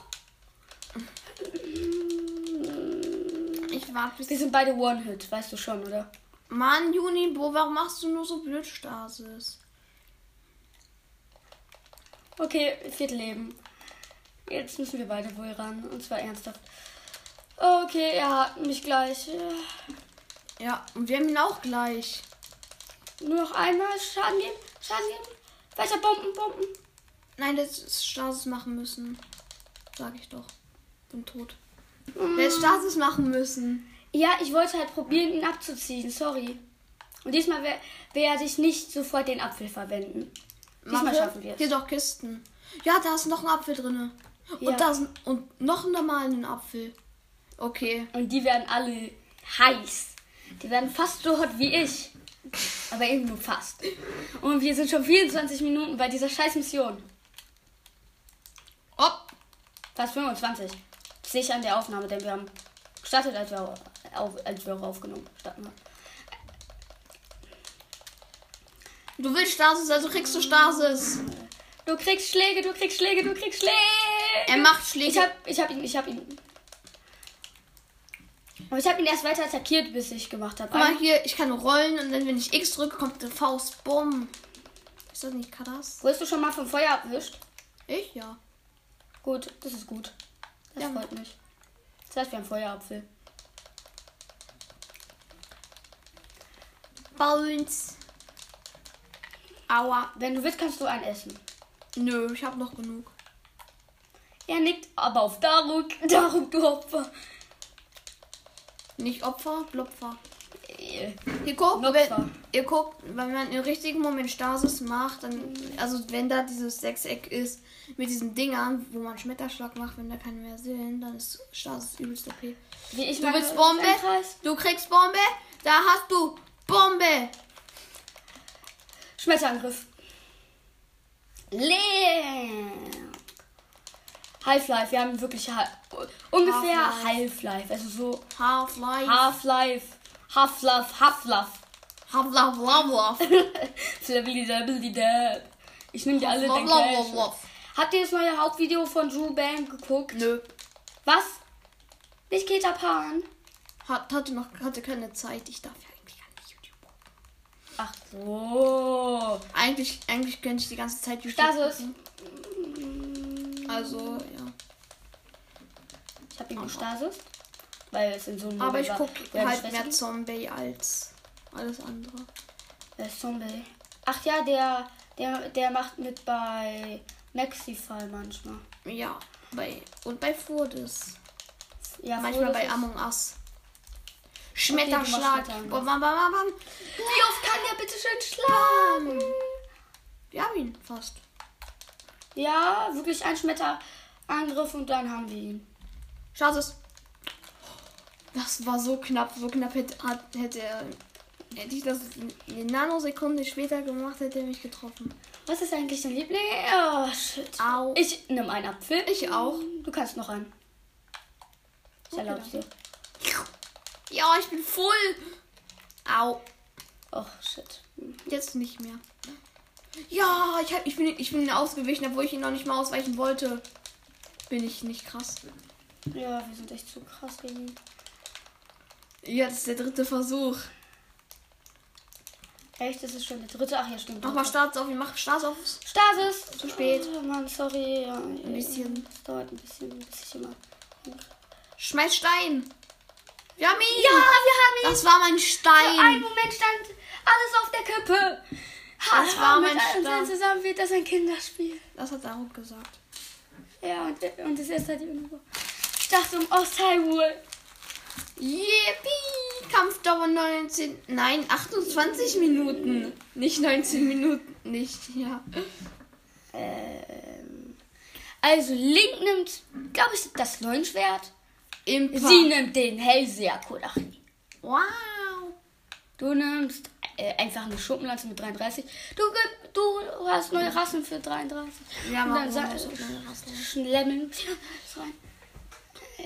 B: Ich warte bis.
A: Wir sind beide One-Hit, weißt du schon, oder?
B: Mann, Junibo, warum machst du nur so blöd Stasis?
A: Okay, Viertelleben. Jetzt müssen wir beide wohl ran. Und zwar ernsthaft. Okay, er hat mich gleich. Äh,
B: Ja, und wir haben ihn auch gleich.
A: Nur noch einmal Schaden geben. Schaden geben. Weiter Bomben, Bomben.
B: Nein, das ist Stasis machen müssen. Sag ich doch. Bin tot. Der hätte Stasis machen müssen.
A: Ja, ich wollte halt probieren, ihn abzuziehen. Sorry. Und diesmal wer- werde ich nicht sofort den Apfel verwenden. Diesmal schaffen wir es.
B: Hier doch Kisten. Ja, da ist noch ein Apfel drin.
A: Ja.
B: Und da ist und noch einen normalen Apfel. Okay.
A: Und die werden alle heiß. Die werden fast so hot wie ich. Aber eben nur fast. Und wir sind schon 24 Minuten bei dieser scheiß Mission.
B: Hopp.
A: Fast 25. Das sehe ich an der Aufnahme, denn wir haben gestartet, als wir, au- auf, als wir auch aufgenommen starten.
B: Du willst Stasis, also kriegst du Stasis.
A: Du kriegst Schläge, du kriegst Schläge, du kriegst Schläge.
B: Er macht Schläge.
A: Ich hab, ich hab ihn, ich hab ihn. Aber ich hab ihn erst weiter attackiert, bis ich gemacht habe.
B: Guck mal hier, ich kann rollen und dann, wenn ich X drücke, kommt eine Faust. Bumm. Ist das nicht krass?
A: Wurdest du schon mal vom Feuer erwischt?
B: Ich? Ja.
A: Gut, das ist gut. Das
B: Ja.
A: freut mich. Das heißt, wir haben Feuerapfel.
B: Bones. Aua.
A: Wenn du willst, kannst du einen essen.
B: Nö, ich hab noch genug.
A: Er nickt aber auf Daruk. (laughs) Daruk, du Opfer.
B: Nicht Opfer, Blopfer.
A: Äh,
B: Ihr guckt, wenn, ihr guckt, wenn man im richtigen Moment Stasis macht, dann, also wenn da dieses Sechseck ist mit diesen Dingern, wo man Schmetterschlag macht, wenn da keine mehr sind, dann ist Stasis übelst
A: ich
B: Du willst Bombe? Du kriegst Bombe? Da hast du Bombe!
A: Schmetterangriff. Leer. Half-Life, wir haben wirklich ha ungefähr
B: Half-Life.
A: Half-Life. Also so
B: Half-Life.
A: Half-Life. Half-Life, Half-Life.
B: Half-Life, Half-Life. (laughs)
A: Ich nehme dir alle Cash. Habt ihr das neue Hauptvideo von Drew Bang geguckt?
B: Nö.
A: Was? Nicht Keta Pan?
B: Hat, hatte noch hatte keine Zeit. Ich darf ja eigentlich gar nicht YouTube gucken.
A: Ach so.
B: Eigentlich, eigentlich könnte ich die ganze Zeit YouTube
A: Stasis.
B: gucken. Also, ja.
A: Ich habe ihn gestasis. Weil es in so einem
B: Aber ich gucke halt mehr. Zombie als alles andere.
A: Wer ist Zombie? Ach ja, der, der, der macht mit bei Maxify manchmal.
B: Ja, bei und bei Furdes.
A: Ja,
B: Manchmal
A: Frodo
B: bei
A: ist-
B: Among Us.
A: Machst Schmetterangriff.
B: Bam, bam, bam, bam.
A: Wie oft kann der bitte schön schlagen?
B: Wir haben ihn fast.
A: Ja, wirklich ein Schmetterangriff und dann haben wir ihn.
B: Schaut es. Das war so knapp, so knapp hätte, hätte er. Hätte ich das eine Nanosekunde später gemacht, hätte er mich getroffen.
A: Was ist eigentlich dein Liebling? Oh, shit.
B: Au.
A: Ich nehme einen Apfel.
B: Ich auch.
A: Du kannst noch einen. Ich
B: Okay,
A: erlaub's dir.
B: Ja, ich bin voll. Au.
A: Oh, shit.
B: Jetzt nicht mehr. Ja, ich, hab, ich, bin, ich bin ausgewichen, obwohl ich ihn noch nicht mal ausweichen wollte. Bin ich nicht krass.
A: Ja, wir sind echt zu krass gegen ihn.
B: Ja, das ist der dritte Versuch.
A: Echt, das ist schon der dritte. Ach ja, stimmt.
B: Mach mal. Start auf ihn, mach Start auf.
A: Stasis.
B: Zu spät.
A: Oh, Mann, sorry. Ja,
B: Ein bisschen.
A: Es dauert ein bisschen, bis ich immer.
B: Schmeiß Stein. Wir haben ihn.
A: Ja, wir haben ihn.
B: Das war mein
A: Für einen
B: Stein.
A: Moment stand alles auf der Kippe.
B: Das war mein Stein.
A: zusammen wird das ein Kinderspiel.
B: Das hat Daruk gesagt.
A: Ja, und, und das hat die Info. Ich dachte um Osthyrule.
B: Yippie! Kampfdauer 19. Nein, 28 Minuten. Nicht 19 Minuten. Nicht, ja.
A: Ähm, also Link nimmt, glaube ich, das
B: Impa.
A: Sie nimmt den Hellseher Kodachni.
B: Wow.
A: Du nimmst äh, einfach eine Schuppenlanze mit 33. Du, du hast neue Rassen für 33.
B: Ja,
A: Und dann sa-
B: hast du (laughs)
A: rein. Äh,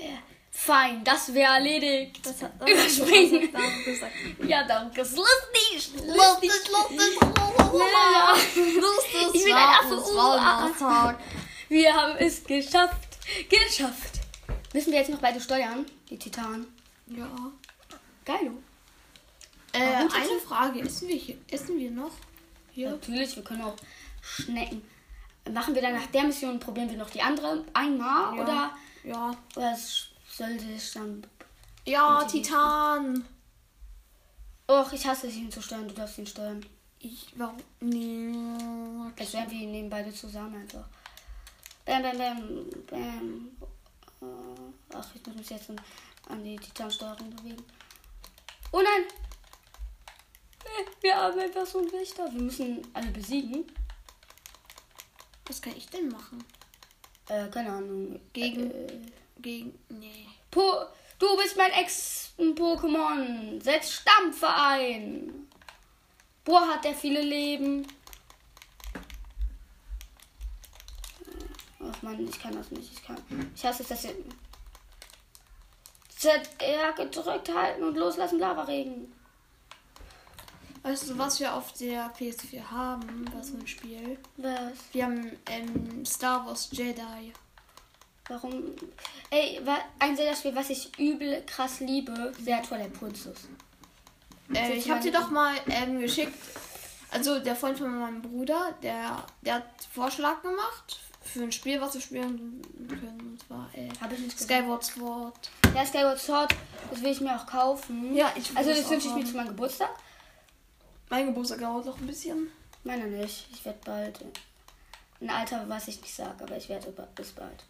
A: fein, das wäre erledigt.
B: Das hat
A: Überspringen.
B: das hat gesagt.
A: Ja, danke. Lustig.
B: Lustig, lustig.
A: Ja.
B: Lustig. (laughs)
A: Ich bin ein Affe. Uh, ah. Wir haben es geschafft. Geschafft. Müssen wir jetzt noch beide steuern? Die Titanen.
B: Ja.
A: Geil.
B: Äh, eine Frage. Essen wir hier? Essen wir noch? Hier?
A: Natürlich, wir können auch schnecken. Machen wir dann nach der Mission, probieren wir noch die andere einmal?
B: Ja.
A: Oder,
B: Ja.
A: oder sollte es dann.
B: Ja, Titan.
A: Och, ich hasse es, ihn zu steuern. Du darfst ihn steuern.
B: Ich, warum? Nee.
A: Als wären wir nehmen beide zusammen einfach. Bam, bam, bam, bam. Äh, Ach, ich muss mich jetzt an, die Titansteuerung bewegen. Oh nein! Äh, Wir haben einfach so einen Wächter. Wir müssen alle besiegen.
B: Was kann ich denn machen?
A: Äh, keine Ahnung.
B: Gegen-
A: Äh,
B: Gegen. Nee.
A: po du bist mein Ex-Pokémon. Setz Stampfe ein. Boah, hat der viele Leben. Ach man, ich kann das nicht. Ich kann. Ich hasse es, dass ihr. ZR gedrückt halten und loslassen, Lavaregen.
B: Weißt du, was wir auf der PS4 haben? Was für ein Spiel?
A: Was?
B: Wir haben ähm, Star Wars Jedi.
A: Warum? Ey, ein Zelda-Spiel, was ich übel krass liebe, sehr Twilight Princess.
B: Äh, ich habe dir doch mal ähm, geschickt. Also der Freund von meinem Bruder, der, der hat Vorschlag gemacht für ein Spiel, was wir spielen können. Und zwar äh,
A: Habe ich nicht.
B: Skyward Sword.
A: Ja, Skyward Sword, das will ich mir auch kaufen.
B: Ja, ich
A: Also
B: das
A: wünsche ich mir zu meinem Geburtstag.
B: Mein Geburtstag dauert noch ein bisschen.
A: Meiner nicht. Ich werde bald. Ein Alter, was ich nicht sage, aber ich werde bis bald.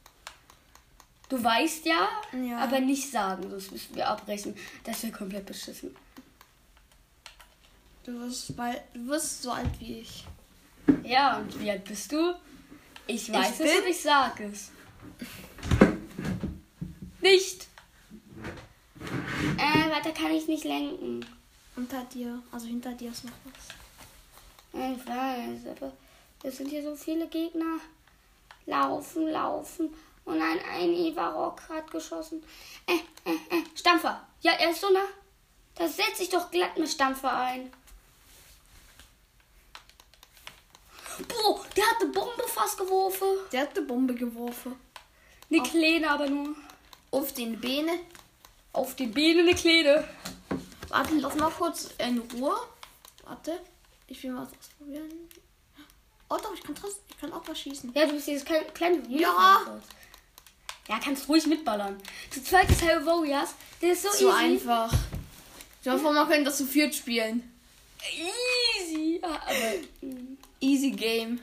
A: Du weißt ja,
B: Ja.
A: aber nicht sagen, sonst müssen wir abbrechen. Das wäre komplett beschissen.
B: Du wirst, bald, du wirst so alt wie ich.
A: Ja, und wie alt bist du? Ich weiß es
B: bin-
A: und ich sage es. Nicht. Äh, weiter kann ich nicht lenken.
B: Unter dir, also hinter dir ist noch was.
A: Ich weiß, aber es sind hier so viele Gegner. Laufen, laufen. Und ein, ein Ivarok hat geschossen. Äh, äh, äh. Stampfer. Ja, er ist so nah. Da setze ich doch glatt mit Stampfer ein. Boah, der hat eine Bombe fast geworfen.
B: Der hat eine Bombe geworfen.
A: Eine kleine aber nur.
B: Auf den Beine.
A: Auf die Beine eine kleine.
B: Warte, lass mal kurz in Ruhe. Warte. Ich will was ausprobieren. Oh doch, ich kann, trotzdem- ich kann auch was schießen.
A: Ja, du bist dieses kleine. kleine
B: Ja.
A: Ja, kannst ruhig mitballern. Zu zweit ist Hell Warriors. Der ist so,
B: So
A: easy.
B: einfach. Dir vor, man könnte das zu viert spielen.
A: Easy. Ja, aber. (laughs)
B: Easy Game.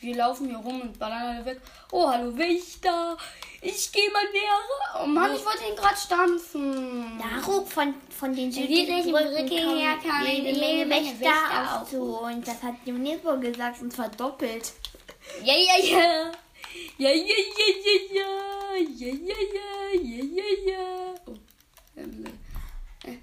A: Wir laufen hier rum und ballern alle weg. Oh, hallo Wächter. Ich gehe mal näher. Oh Mann, ich wollte ihn gerade stampfen.
C: Darum von, von den
A: südlichen
C: südlichen
A: Brücken
C: her kam
A: jede Menge Wächter auf
C: zu. Und das hat Junipo gesagt und zwar doppelt.
A: Ja, ja, ja. Ja, ja, ja, ja, ja. Ja, ja, ja. Ja, ja, ja. Oh. ähm, äh.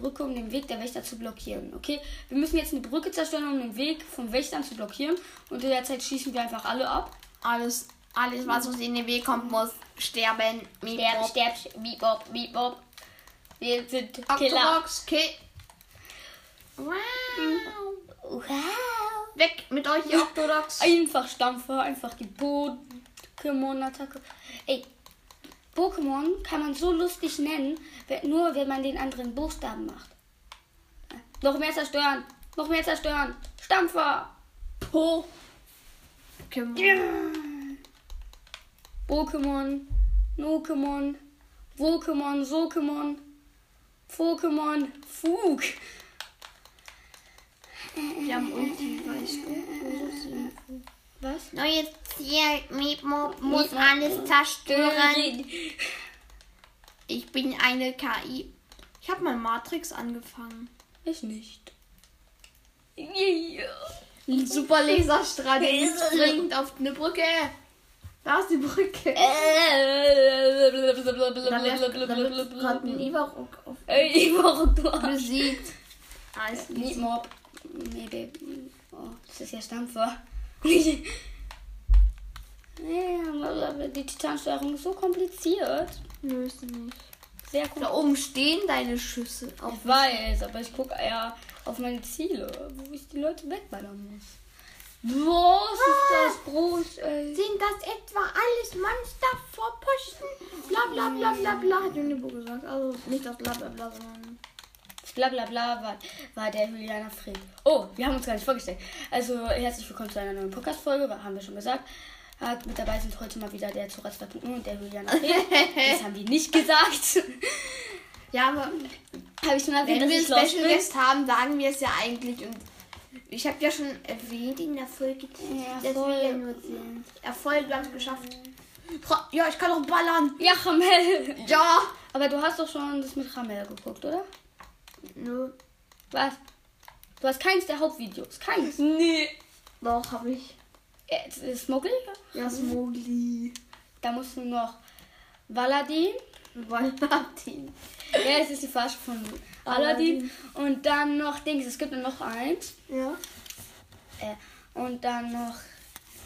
A: Brücke, um den Weg der Wächter zu blockieren. Okay, wir müssen jetzt eine Brücke zerstören, um den Weg von Wächtern zu blockieren. Und in der Zeit schießen wir einfach alle ab.
B: Alles, alles, was uns in den Weg kommt, muss sterben. Miep,
A: Sterb,
B: bop.
A: sterb, bop, bop. Wir sind Killer.
B: Octorox, okay. Wow.
A: Wow.
B: Weg mit euch, ihr Octorox.
A: Einfach Stampfer, einfach die Pokémon-Attacke. Ey, Pokémon kann man so lustig nennen, nur wenn man den anderen Buchstaben macht. Noch mehr zerstören, noch mehr zerstören. Stampfer.
B: Po. Pokémon.
A: Pokémon, Nokemon, Wokemon, Sokemon, Pokémon, Fug.
B: Wir haben Ulti, weißt du.
A: Was?
C: Neues Ziel, Mipo muss alles zerstören.
B: Ich bin eine KI. Ich habe mal Matrix angefangen.
A: Ich nicht.
B: Ein super (laughs) Laserstrahl, der springt auf eine Brücke. Da ist die Brücke.
A: Äh.
B: Da läuft gerade ein Ivarok auf.
A: Warum du
B: Besiegt. Easy.
A: Mob. Nee, Baby. Oh, das ist ja Stampfer. Ja, die Titansteuerung ist so kompliziert.
B: Nö, ist sie nicht.
A: Sehr gut.
B: Da oben stehen deine Schüsse. Auf
A: Ich weiß, aber ich gucke eher auf meine Ziele, wo ich die Leute wegballern muss. Was ist das groß, ey?
B: Sind das etwa alles Monster vor Posten? Bla bla bla bla bla, hat Junibo gesagt. Also nicht das bla bla bla, sondern.
A: Bla bla bla war, war der Juliana Fried. Oh, wir haben uns gar nicht vorgestellt. Also, herzlich willkommen zu einer neuen Podcast-Folge, haben wir schon gesagt. Hat, mit dabei sind heute mal wieder der Zora 2.0 und der Juliana Fried. (laughs) das haben wir nicht gesagt.
B: Ja, aber
A: Habe ich schon erwähnt,
B: wenn
A: dass
B: wir Special? Guest haben, sagen wir es ja eigentlich. Und ich habe ja schon erwähnt in der Folge,
A: Ja,
B: dass
A: voll.
B: wir ja nur sind. Erfolg, wir haben es geschafft. Ja, ich kann auch ballern.
A: Ja, Ramel.
B: Ja.
A: Aber du hast doch schon das mit Ramel geguckt, oder?
B: Nö.
A: Was? Du hast keins der Hauptvideos. Keins.
B: Nee. Doch, habe ich.
A: Äh, Smogel?
B: Ja, Smogli.
A: Da musst du noch Valadin. (laughs)
B: Valentin.
A: Ja, es ist die Farsche von Aladdin. Und dann noch Dings. Es gibt noch eins.
B: Ja.
A: Äh, und dann noch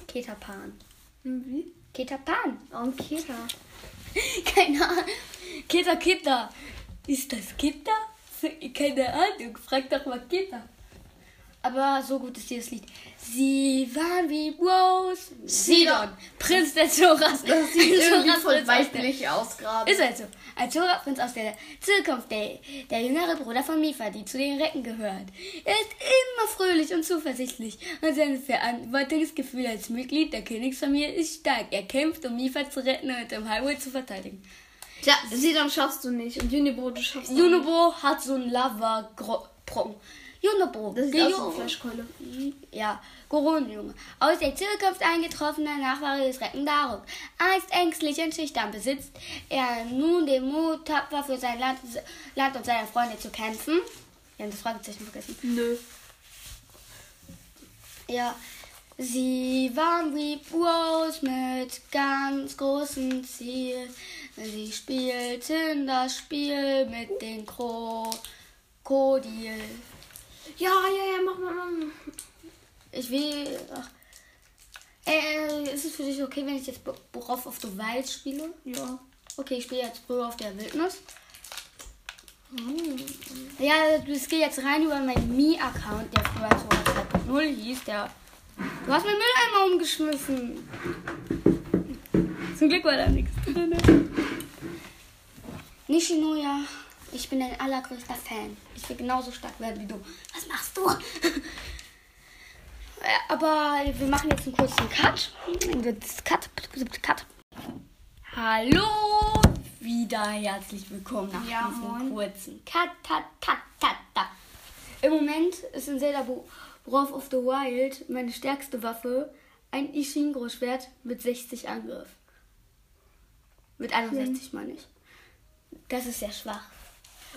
A: Ketapan.
B: Wie?
A: Ketapan.
B: Und Kita. (laughs)
A: Keine Ahnung. Kitter, Kitter. Ist das Kitter? (laughs) Keine Ahnung. Frag doch mal Kitter. Aber so gut ist dieses Lied. Sie waren wie Rose. Sidon. Prinz der Zoras. Das
B: Sieht (laughs) irgendwie voll weiblich aus gerade.
A: Ist halt so. Ein Zora-Prinz aus der Zukunft, der, der jüngere Bruder von Mifa, die zu den Recken gehört. Er ist immer fröhlich und zuversichtlich und sein Verantwortungsgefühl als Mitglied der Königsfamilie ist stark. Er kämpft, um Mifa zu retten und um Hyrule zu verteidigen.
B: Tja, Sidon schaffst du nicht. Und Unibo, du schaffst du
A: Junobo hat so einen Lava-Brocken. Junobo.
B: Das sieht
A: der
B: aus wie
A: Ju-
B: eine Fleischkeule.
A: Ja, Goron-Junge. Aus der Zukunft eingetroffener Nachfahre des Recken Daruk. Einst ängstlich und schüchtern besitzt er nun den Mut, tapfer für sein Land, Land und seine Freunde zu kämpfen. Wir haben das Fragezeichen vergessen.
B: Nö.
A: Ja, sie waren wie Bros mit ganz großen Ziel. Sie spielten das Spiel mit den Krokodil.
B: Ja, ja, ja, mach mal, mach mal.
A: Ich will. Ach. Äh, ist es für dich okay, wenn ich jetzt Breath of the Wild spiele?
B: Ja.
A: Okay, ich spiele jetzt Breath of der Wildnis. Ja, es geht jetzt rein über meinen Mi-Account, der früher so 2.0 hieß. Der, du hast meinen Mülleimer umgeschmissen. Zum Glück war da nichts drin. Nishinoya, ich bin dein allergrößter Fan. Ich will genauso stark werden wie du. Was machst du? Aber wir machen jetzt einen kurzen Cut. Cut, Cut. Hallo, wieder herzlich willkommen nach
B: Ja,
A: diesem
B: moin.
A: kurzen Cut, Cut, Cut, Cut, Cut. Im Moment ist in Zelda Breath of the Wild meine stärkste Waffe ein Ishingro-Schwert mit 60 Angriff. Mit 61 meine ich. Das ist sehr schwach.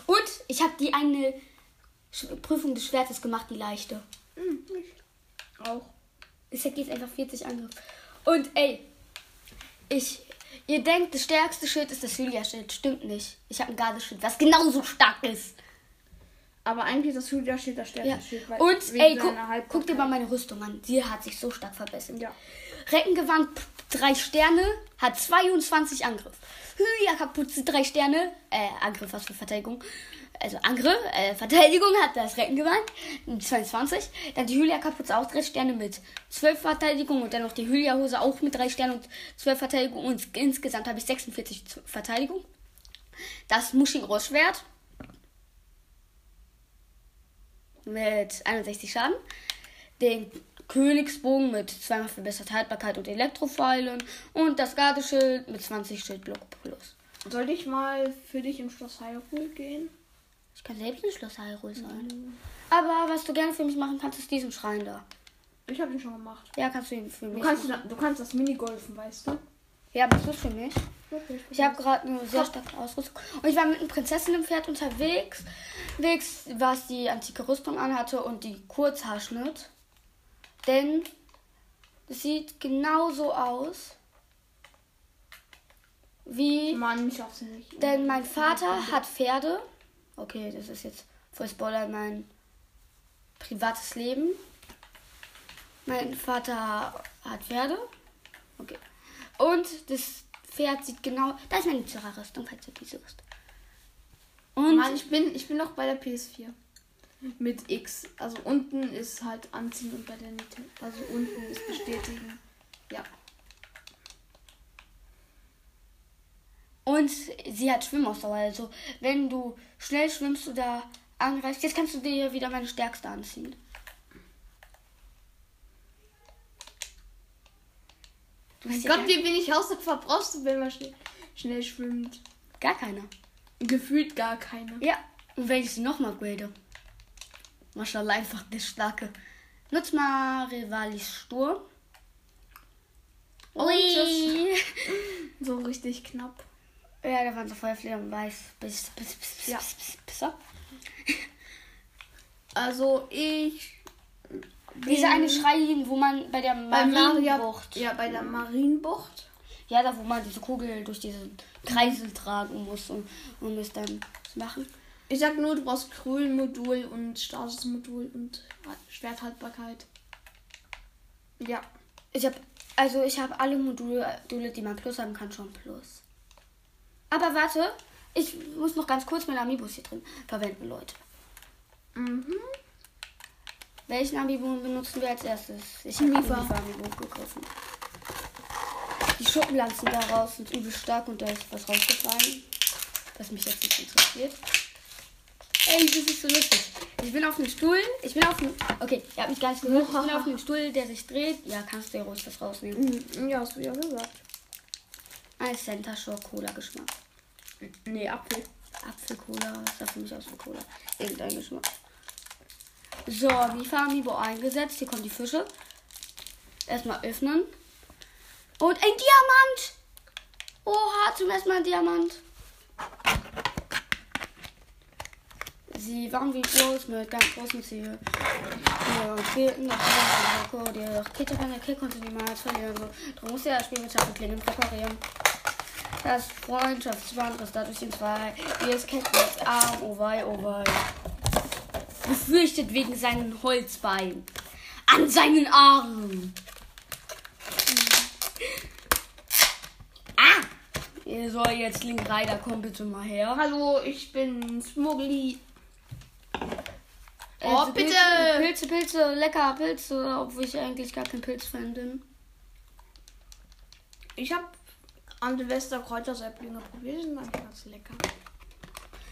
A: Und ich habe die eine Prüfung des Schwertes gemacht, die leichte.
B: Auch.
A: Es jetzt einfach 40 Angriff. Und ey, ich. Ihr denkt, das stärkste Schild ist das Hylia-Schild. Stimmt nicht. Ich habe ein Gardeschild, was genauso stark ist.
B: Aber eigentlich ist das Julia Schild das stärkste
A: Ja.
B: Schild. weil-
A: Und ey, guck, guck dir mal meine Rüstung an. Sie hat sich so stark verbessert.
B: Ja.
A: Reckengewand 3 Sterne, hat 22 Angriff. Hylia-Kapuze 3 Sterne, äh, Angriff, was für Verteidigung. Also Angriff, äh, Verteidigung hat das Reckengewand, 22. Dann die Hylia-Kapuze auch 3 Sterne mit 12 Verteidigung und dann noch die Hylia-Hose auch mit 3 Sternen und 12 Verteidigung. Und insgesamt habe ich 46 Verteidigung. Das Mushiro-Schwert mit 61 Schaden. Den Königsbogen mit zweimal verbessert Haltbarkeit und Elektropfeilen. Und das Gardeschild mit 20 Schildblock plus.
B: Soll ich mal für dich im Schloss Hyrule gehen?
A: Ich kann selbst ein Schloss Hyrule sein. Aber was du gerne für mich machen kannst, ist diesen Schrein da.
B: Ich habe ihn schon gemacht.
A: Ja, kannst du ihn für
B: Du
A: mich
B: kannst,
A: machen.
B: du kannst das Minigolfen, weißt du?
A: Ja, du es für mich?
B: Okay.
A: Ich habe gerade eine sehr starke Ausrüstung. Und ich war mit einem Prinzessinnenpferd unterwegs, wegs, was die antike Rüstung anhatte und die Kurzhaarschnitt. Denn es sieht genauso aus wie.
B: Mann, ich schaff's nicht.
A: Denn mein Vater hat Pferde. Okay, das ist jetzt voll Spoiler in mein privates Leben. Mein Vater hat Pferde. Okay. Und das Pferd sieht genau. Da ist meine Zora-Rüstung, falls du die suchst. Und
B: Mann, ich bin, ich bin noch bei der PS4. Mit X. Also unten ist halt anziehen und bei der Nintendo. Also unten ist bestätigen. Ja.
A: Und sie hat Schwimmausdauer. Also, wenn du schnell schwimmst oder angreifst, jetzt kannst du dir wieder meine stärkste anziehen. Du ja
B: Gott, wie wenig Hausopfer brauchst du, wenn man schnell, schnell schwimmt?
A: gar, gar keine.
B: Gefühlt gar keine.
A: Ja, und wenn ich sie nochmal grade. Maschallah, einfach der Starke. Nutz mal Rivalis Sturm. Ui.
B: So richtig knapp.
A: Ja, da waren so Feuerfliegen und weiß. Bis, bis, bis, bis,
B: Ja.
A: bis, bis, bis, so.
B: Also ich.
A: Diese eine Schrein, wo man bei der Marienbucht.
B: ja, bei der Marienbucht.
A: Ja, da wo man diese Kugel durch diesen Kreisel tragen muss, um, um es dann zu machen.
B: Ich sag nur, du brauchst Krüllmodul und Statusmodul und Schwerthaltbarkeit. Ja.
A: Ich habe also ich habe alle Module, Module, die man plus haben kann, schon plus. Aber warte, ich muss noch ganz kurz meine Amiibos hier drin verwenden, Leute.
B: Mhm.
A: Welchen Amiibo benutzen wir als erstes? Ich habe
B: Mifa.
A: Amiibo gegriffen. Die Schuppenlanzen daraus sind übel stark und da ist was rausgefallen, was mich jetzt nicht interessiert. Ey, das ist so lustig. Ich bin auf einem Stuhl. Ich bin auf einem. Okay, ihr habt mich gar nicht gehört. Ich bin auf einem Stuhl, der sich dreht. Ja, kannst du ja ruhig das rausnehmen.
B: Mhm. Ja, hast du ja gesagt.
A: Ein Center Shore Cola Geschmack.
B: Nee, Apfel.
A: Apfelcola, das sah für mich aus wie Cola. Irgendein Geschmack. So, Mifa Amiibo eingesetzt. Hier kommen die Fische. Erstmal öffnen. Und ein Diamant! Oha, zum ersten Mal ein Diamant. Sie waren wie groß mit ganz großem Ziel. Ja, fehlten noch Marco, der Peter von der Kick konnte niemals verlieren. So, Darum musste er das Spiel mit Schattenklingen präparieren. Das Freundschaftsband ist dadurch in zwei. Wie es Catwalks Arm, oh wei, oh wei. Befürchtet wegen seinen Holzbeinen. An seinen Armen. Ah! Ihr soll jetzt Link Rider, komm bitte mal her.
B: Hallo, ich bin Smuggli. Oh,
A: Also
B: bitte!
A: Pilze, Pilze, Pilze, lecker Pilze, obwohl ich eigentlich gar kein Pilzfan bin.
B: Ich habe an Silvester Kräutersäpplinge probiert, die sind ganz lecker.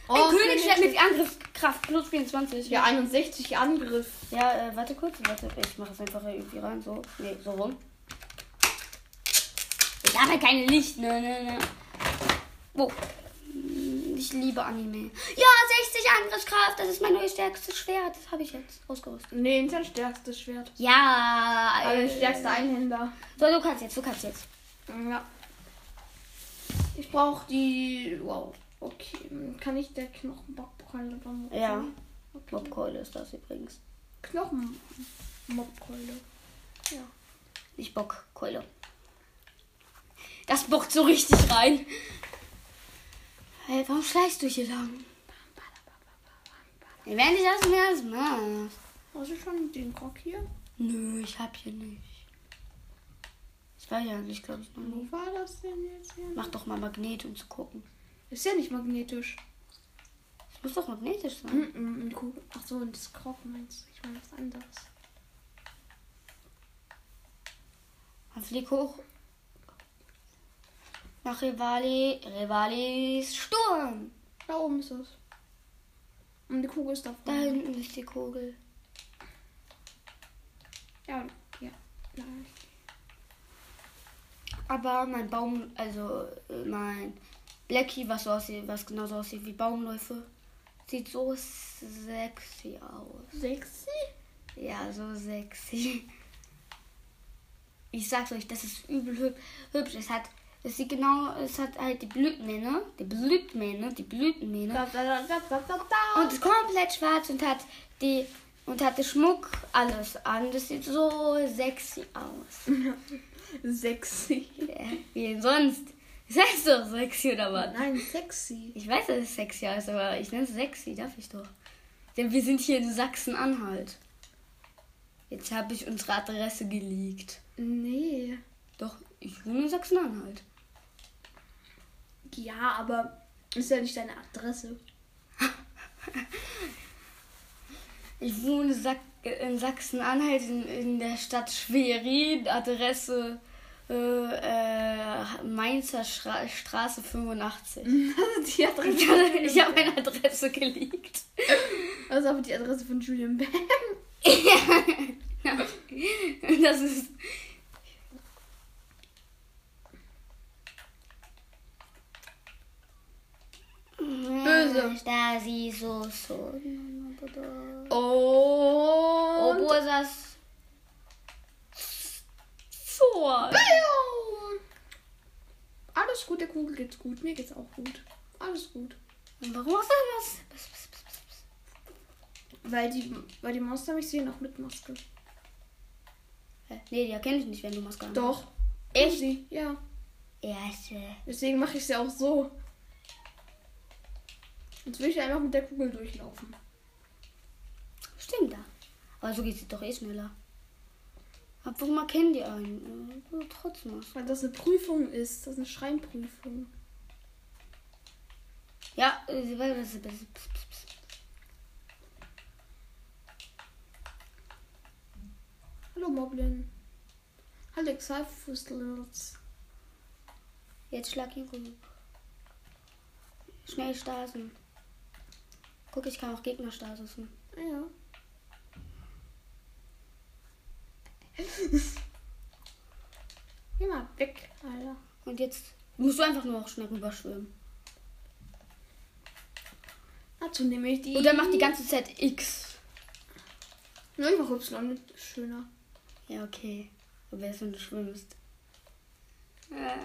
A: Ein
B: Oh,
A: Königsschwert
B: König-
A: mit Angriffskraft plus 24.
B: Ja, 61 Angriff.
A: Ja, äh, warte kurz, warte, ich mache es einfach irgendwie rein, so. Nee, so rum. Ich habe keine Licht, ne, ne, ne. Wo? Hm, Ich liebe Anime. Ja, 60 Angriffskraft, das ist mein neues stärkstes Schwert. Das habe ich jetzt ausgerüstet.
B: Nee, nicht das stärkste Schwert.
A: Ja,
B: Aber
A: äh,
B: der stärkste Einhänder.
A: So, du kannst jetzt, du kannst jetzt.
B: Ja. Ich brauche die. Wow. Okay. Kann ich der Knochenbockkeule benutzen?
A: Ja.
B: Okay.
A: Mobkeule ist das übrigens.
B: Knochenbockkeule. Ja.
A: Nicht Bockkeule. Das bockt so richtig rein. Hey, warum schleichst du hier lang? Wenn ich das mehr als machst.
B: Hast du schon den Rock hier?
A: Nö, ich hab hier nicht. Ich war ja nicht, glaube ich, noch nie.
B: Wo war das denn jetzt hier?
A: Mach doch mal Magnet, um zu gucken.
B: Ist ja nicht magnetisch.
A: Es muss doch magnetisch sein.
B: Mm -mm, Kugel. Ach so, und das Krog meinst du? Ich meine was anderes.
A: Dann flieg hoch. Nach Rivali, Rivalis Sturm.
B: Da oben ist es. Und die Kugel ist da
A: Da
B: vorne.
A: hinten ist die Kugel.
B: Ja, ja. Nein.
A: Aber mein Baum, also äh, mein Blackie, was so aussieht, was genauso aussieht wie Baumläufe, sieht so sexy aus.
B: Sexy?
A: Ja, so sexy. Ich sag's euch, das ist übel hüb hübsch. Es hat, es sieht genau, es hat halt die Blütenmähne, die Blütenmähne, die Blütenmähne. Und ist komplett schwarz und hat die und hatte Schmuck alles an. Das sieht so sexy aus. (laughs)
B: Sexy.
A: Ja, Wie sonst? (laughs) Das heißt doch sexy oder was?
B: Nein, sexy.
A: Ich weiß, dass es sexy ist, aber ich nenne es sexy, darf ich doch. Denn wir sind hier in Sachsen-Anhalt. Jetzt habe ich unsere Adresse geleakt.
B: Nee.
A: Doch, ich wohne in Sachsen-Anhalt.
B: Ja, aber ist ja nicht deine Adresse. (laughs)
A: Ich wohne in Sachsen-Anhalt in, in der Stadt Schwerin, Adresse äh, äh, Mainzer Stra Straße 85. (laughs)
B: die Adresse.
A: ich habe meine Adresse geleakt.
B: Also aber die Adresse von Julian Bam.
A: Das ist.
B: Böse.
A: Da sie so so.
B: Oh.
A: Obursas. Sword.
B: Bam. Alles gut, der Kugel geht's gut. Mir geht's auch gut. Alles gut.
A: Und warum machst du das?
B: Weil die, weil die Monster mich sehen, auch mit Maske.
A: Hä? Nee, die erkenne ich nicht, wenn du Maske hast.
B: Doch.
A: Echt?
B: Sie. Ja.
A: Erste.
B: Deswegen mache ich ja auch so. Jetzt will ich einfach mit der Kugel durchlaufen.
A: Stimmt da. Aber so geht es doch eh schneller. Aber warum erkennen die einen? Äh, Trotzdem.
B: Weil das eine Prüfung ist. Das ist eine Schreimprüfung.
A: Ja, äh, weil das ist-
B: Hallo Moblin. Hallo Exalfustlers.
A: jetzt schlag ihn rüber. Schnell stasen. Guck, ich kann auch Gegner stasusen.
B: Ja. (laughs) Geh mal weg, Alter.
A: Und jetzt musst du einfach nur auch schnell rüberschwimmen.
B: Dazu nehme ich die.
A: Und dann macht die ganze Zeit X.
B: Nur einfach Y ist schöner.
A: Ja, okay. Aber wenn du schwimmst. Äh.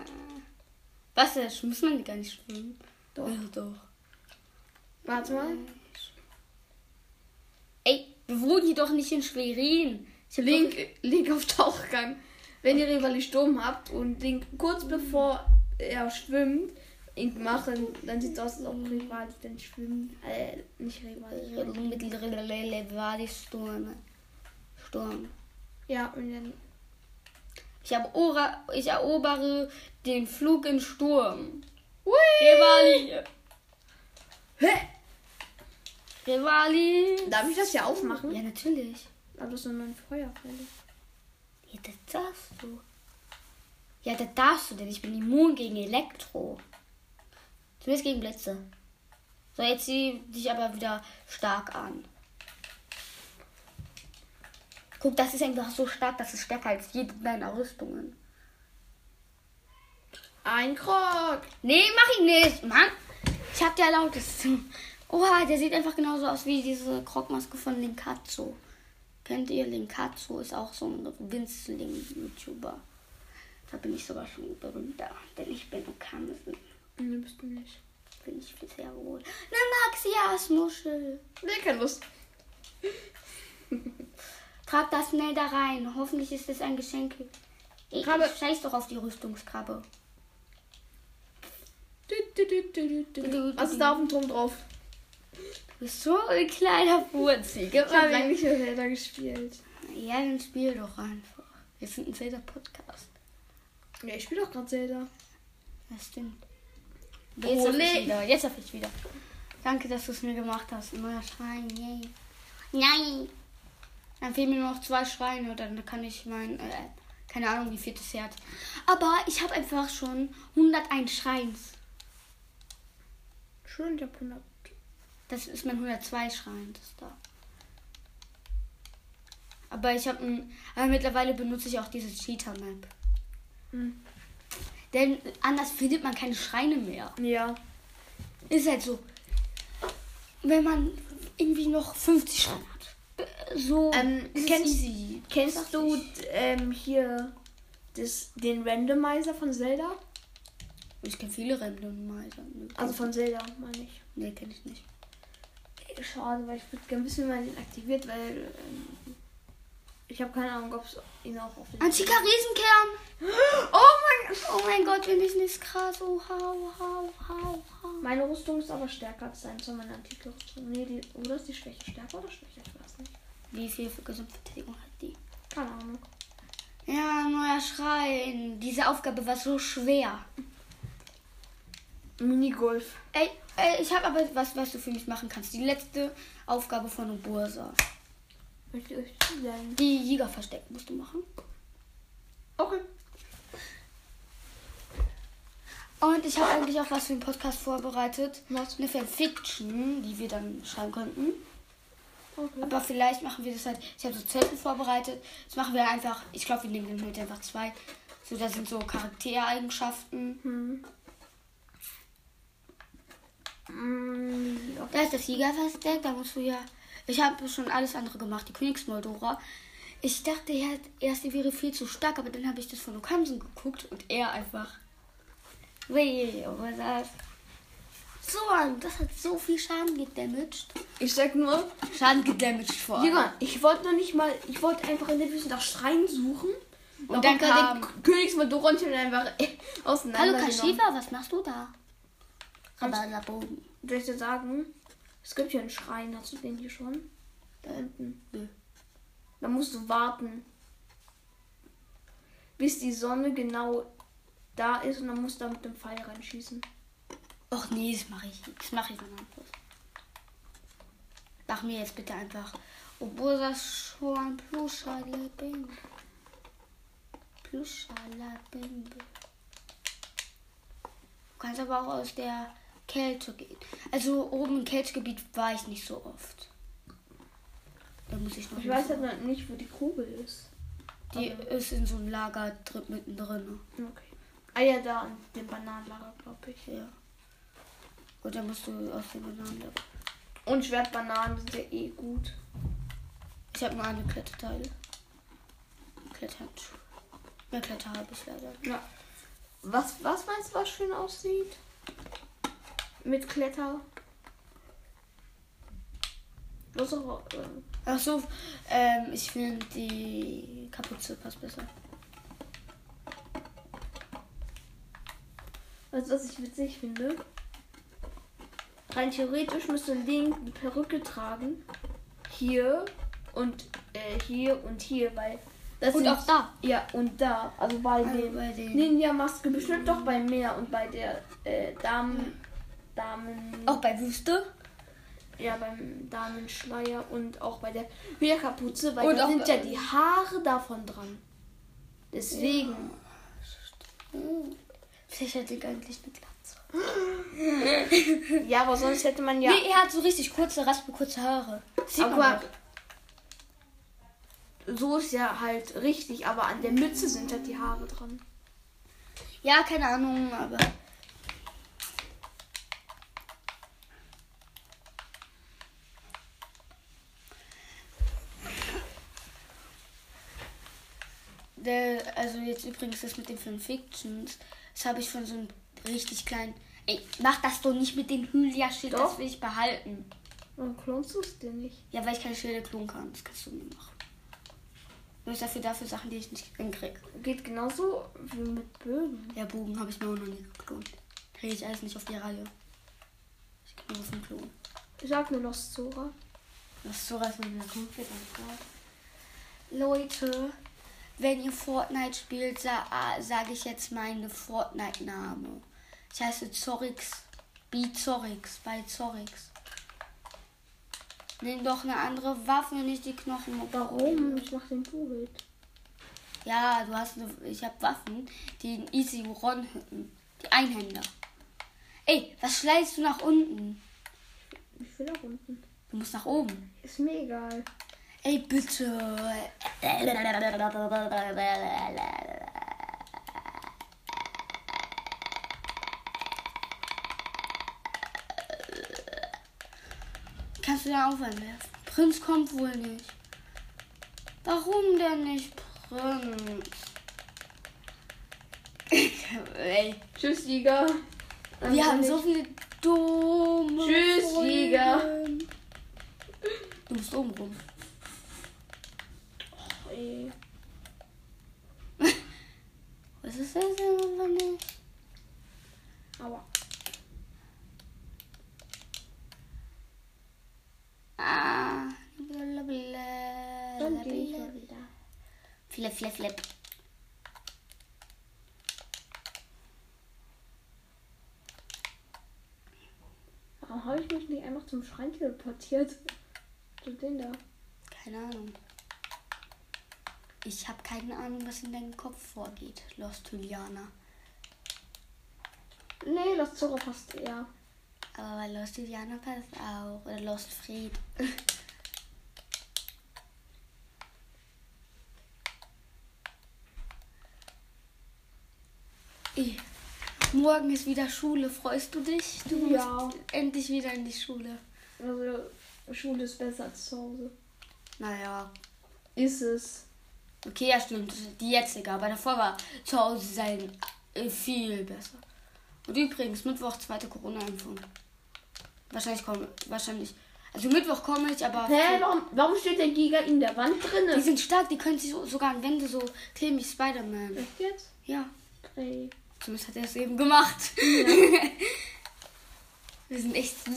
A: Was, da muss man gar nicht schwimmen?
B: Doch.
A: Ja, doch.
B: Warte mal.
A: Ey, wir wohnen hier doch nicht in Schwerin. Ich
B: Link, Link auf Tauchgang. Wenn ihr Rivali Sturm habt und Link kurz bevor er schwimmt, ihn macht, dann, sieht es aus, als ob Rivali dann schwimmt. Äh, nicht Rivali.
A: doch war die Sturm. Sturm.
B: Ja, und dann.
A: Ich, erobere, ich erobere den Flug im Sturm.
B: Hui!
A: Rivali!
B: Hä?
A: Rivali!
B: Darf ich das ja aufmachen?
A: Ja, natürlich.
B: Aber das sind neun Feuerpfeile.
A: Ja, das darfst du. Ja, das darfst du, denn ich bin immun gegen Elektro. Zumindest gegen Blitze. So, jetzt sieh dich aber wieder stark an. Guck, das ist einfach so stark, das ist stärker als jede deiner Rüstungen.
B: Ein Krog!
A: Nee, mach ich nicht, Mann. Ich hab der lautes. Oha, der sieht einfach genauso aus wie diese Krogmaske von Linkatsu. Kennt ihr Linkatsu? Ist auch so ein Winzling-YouTuber. Da bin ich sogar schon berühmter, denn ich bin Kamsen.
B: Nee, bist du nicht.
A: Bin ich sehr wohl. Eine Maxias-Muschel.
B: Nee, keine Lust.
A: Trag das schnell da rein. Hoffentlich ist es ein Geschenk. Ich,
B: Krabbe.
A: scheiß doch auf die Rüstungskrabbe.
B: Du, du, du. Was ist da auf dem Turm drauf?
A: Du bist so ein kleiner Furzi. Gib
B: Ich habe lange nicht mehr Zelda gespielt.
A: Ja, dann spiel doch einfach. Wir sind ein Zelda-Podcast.
B: Ja, ich spiele doch gerade Zelda.
A: Das stimmt. Jetzt
B: Ole.
A: ich wieder. Jetzt darf ich wieder. Danke, dass du es mir gemacht hast. Ein neuer Schrein. Yay. Nein. Dann fehlen mir nur noch zwei Schreine. Dann kann ich mein, äh, keine Ahnung, wie viertes Herz. Aber ich habe einfach schon 101 Schreins.
B: Schön, ich habe 100.
A: Das ist mein 102 Schrein. Das da. Aber ich habe ein. Aber mittlerweile benutze ich auch diese Cheetah-Map.
B: Hm.
A: Denn anders findet man keine Schreine mehr.
B: Ja.
A: Ist halt so. Wenn man irgendwie noch 50 Schreine hat. So.
B: Ähm, kennst-
A: easy.
B: Kennst du ähm, hier das, den Randomizer von Zelda?
A: Ich kenne viele Randomizer. Nö,
B: Also von Zelda, meine ich.
A: Nee, kenne ich nicht.
B: Schade, weil ich würde gerne wissen, wie man den aktiviert, weil ähm, ich habe keine Ahnung, ob es ihn auch auf den.
A: Antika Riesenkern! (gasps)
B: Oh mein Gott!
A: Oh mein Gott, bin ich nicht krass. Oh, hau, hau, hau, hau.
B: Meine Rüstung ist aber stärker als sein, zwar meine antike Rüstung. Nee, die, oder ist die Schwäche stärker oder schwächer? Ich weiß nicht.
A: Wie viel für Gesamtverteidigung hat die?
B: Keine Ahnung.
A: Ja, neuer Schrein. Diese Aufgabe war so schwer.
B: Minigolf.
A: Ey, ey ich habe aber was, was du für mich machen kannst. Die letzte Aufgabe von Obursa.
B: Möchte ich euch sagen.
A: Die Jäger verstecken musst du machen.
B: Okay.
A: Und ich habe eigentlich auch was für den Podcast vorbereitet.
B: Was?
A: Eine Fanfiction, die wir dann schreiben könnten.
B: Okay.
A: Aber vielleicht machen wir das halt. Ich habe so Zettel vorbereitet. Das machen wir einfach. Ich glaube, wir nehmen dann heute einfach zwei. So, da sind so Charaktereigenschaften.
B: Hm. Mm, ja.
A: Da ist das Jägerversteck. Da musst du ja. Ich habe schon alles andere gemacht. Die Königsmoldora. Ich dachte erst, die wäre viel zu stark. Aber dann habe ich das von Okamsen geguckt. Und er einfach. Weh, was das? So, das hat so viel Schaden gedamaged.
B: Ich sag nur,
A: Schaden gedamaged vor.
B: Junge, ich wollte noch nicht mal, ich wollte einfach in der Wüste nach Schrein suchen.
A: Und dann kam-
B: den Königsmadora und einfach äh, (laughs)
A: Hallo
B: auseinander.
A: Kashiva, was machst du da? Rabalabogen.
B: Soll ich dir sagen? Es gibt hier einen Schrein, hast du den hier schon? Da hinten.
A: Nö.
B: Da musst du warten. Bis die Sonne genau da ist und dann musst du da mit dem Pfeil reinschießen.
A: Och nee, das mache ich. Das mache ich dann einfach. Mach mir jetzt bitte einfach. Obwohl das schon Pluschale bin. Pluschale bin. Du kannst aber auch aus der Kälte gehen. Also oben im Kältegebiet war ich nicht so oft. Da muss ich noch
B: Ich weiß halt noch nicht, wo die Kugel ist.
A: Die ist in so einem Lager drin, mittendrin.
B: Okay. Ah ja, da an dem Bananenlager, glaube ich.
A: Ja. Und dann musst du aus dem Bananen.
B: Und Schwertbananen sind ja eh gut.
A: Ich habe nur eine Kletterteile. Kletterhandschuhe. Mehr Kletter habe ich leider.
B: Ja. Was, was meinst du, was schön aussieht? Mit Kletter? Was auch, äh,
A: Ach so, ähm, ich finde die Kapuze passt besser.
B: Weißt du, was ich witzig finde? Rein theoretisch müsste Link eine Perücke tragen. Hier und äh, hier und hier, weil das
A: Und
B: sind-
A: auch da.
B: Ja, und da. Also bei
A: Also
B: dem
A: bei den-
B: Ninja-Maske bestimmt doch bei Meer und bei der äh, Damen. Damen.
A: Auch bei Wüste.
B: Ja, beim Damenschleier und auch bei der Meerkapuze, weil
A: Und
B: da sind ja die Haare davon dran. Deswegen.
A: Hm. Vielleicht hat Link eigentlich eine Glatze. (laughs)
B: Ja, aber sonst hätte man ja.
A: Nee, er hat so richtig kurze, raspe, kurze Haare. Sieht man
B: aber
A: doch.
B: so ist ja halt richtig, aber an der Mütze sind halt die Haare dran.
A: Ja, keine Ahnung, aber. Der, also jetzt übrigens das mit den Fanfictions, das habe ich von so einem richtig kleinen. Ey, mach das doch nicht mit den Hylia-Schild, das will ich behalten.
B: Warum klonst du es dir nicht?
A: Ja, weil ich keine Schilder klonen kann, das kannst du mir machen. Nur ist dafür dafür Sachen, die ich nicht hinkrieg.
B: Geht genauso wie mit Bögen.
A: Ja, Bogen habe ich mir auch noch nie geklont. Kriege ich alles nicht auf die Reihe. Ich kann nur vom Klon.
B: Sag mir noch Zora.
A: Ist so was mit der komplett anfragt. Leute, wenn ihr Fortnite spielt, sa sage ich jetzt meine Fortnite-Name. Ich heiße Zorix. Bi Zorix. Bei Zorix. Nimm doch eine andere Waffe, nicht die Knochen.
B: Warum? Ich mach den Buchbild.
A: Ja, du hast eine, ich habe Waffen, die in Easy Run hitten. Die Einhänder. Ey, was schleichst du nach unten?
B: Ich will nach unten.
A: Du musst nach oben.
B: Ist mir egal.
A: Ey, bitte. Kannst du da aufhören werfen? Prinz kommt wohl nicht. Warum denn nicht, Prinz? (laughs) Ey,
B: Tschüss, Liga.
A: wir haben so viele dumme
B: Tschüss,
A: Freunde.
B: Jäger.
A: Du musst oben rum.
B: Ey. (laughs)
A: Was ist das denn aber nicht?
B: Aua.
A: Ah.
B: Dann gehe ich mal wieder.
A: Flip, flip, flip.
B: Warum habe ich mich nicht einfach zum Schrein teleportiert? Zu den da.
A: Keine Ahnung. Ich habe keine Ahnung, was in deinem Kopf vorgeht, Lost Juliana.
B: Nee, das Zora passt eher.
A: Aber bei Lost Juliana passt auch. Oder Lost Fried. (laughs) Morgen ist wieder Schule. Freust du dich? Du
B: Ja.
A: musst endlich wieder in die Schule.
B: Also, Schule ist besser als zu Hause.
A: Naja.
B: Ist es.
A: Okay, ja stimmt. Die jetzige. Aber davor war zu Hause sein äh, viel besser. Und übrigens, Mittwoch zweite Corona-Impfung. Wahrscheinlich komme wahrscheinlich. Also Mittwoch komme ich, aber.
B: Hä, warum, warum steht der Giga in der Wand
A: Die
B: drin?
A: sind stark, die können sich so, sogar an Wände so kleben wie Spider-Man.
B: Echt jetzt?
A: Ja,
B: Ey.
A: zumindest hat er es eben gemacht. (laughs) Wir sind echt so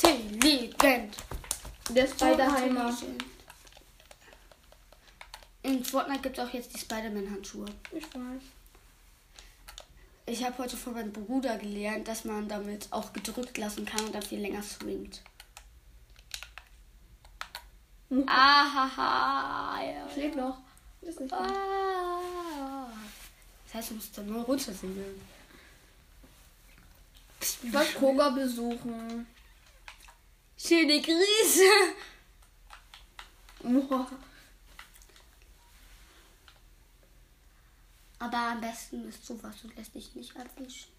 A: intelligent.
B: Der Spiderheimer.
A: In Fortnite gibt es auch jetzt die Spider-Man-Handschuhe.
B: Ich weiß.
A: Ich habe heute von meinem Bruder gelernt, dass man damit auch gedrückt lassen kann und dann viel länger swingt. Ahaha. Ja.
B: Schlägt noch. Das ist nicht.
A: Ah. Das heißt, du musst dann nur runtersegeln.
B: Ich wollte Koga besuchen.
A: Schöne Grüße.
B: Boah.
A: Aber am besten ist sowas und lässt dich nicht erwischen.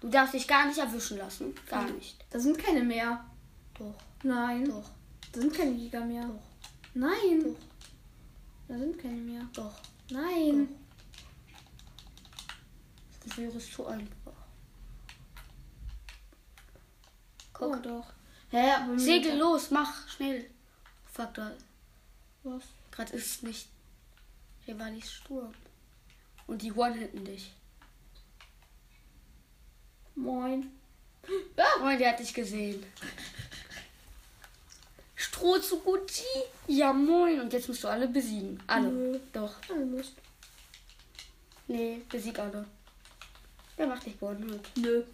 A: Du darfst dich gar nicht erwischen lassen. Gar nicht.
B: Da sind keine mehr.
A: Doch,
B: Nein.
A: doch,
B: Da sind keine Jäger mehr.
A: Doch.
B: Nein.
A: Doch.
B: Da sind keine mehr.
A: doch.
B: Nein.
A: Das wäre zu einfach.
B: Oh
A: Guck.
B: doch. Hä, aber
A: Segel los, mach schnell. Fuck, da.
B: Was?
A: Gerade ist nicht. Hier war nicht Sturm. Und die one-hitten dich.
B: Moin.
A: Oh, der hat dich gesehen. Stroh zu Gucci. Ja, moin. Und jetzt musst du alle besiegen. Alle.
B: Nö.
A: Doch.
B: Keine Lust.
A: Nee, besieg alle. Der macht dich one-hit.
B: Nö.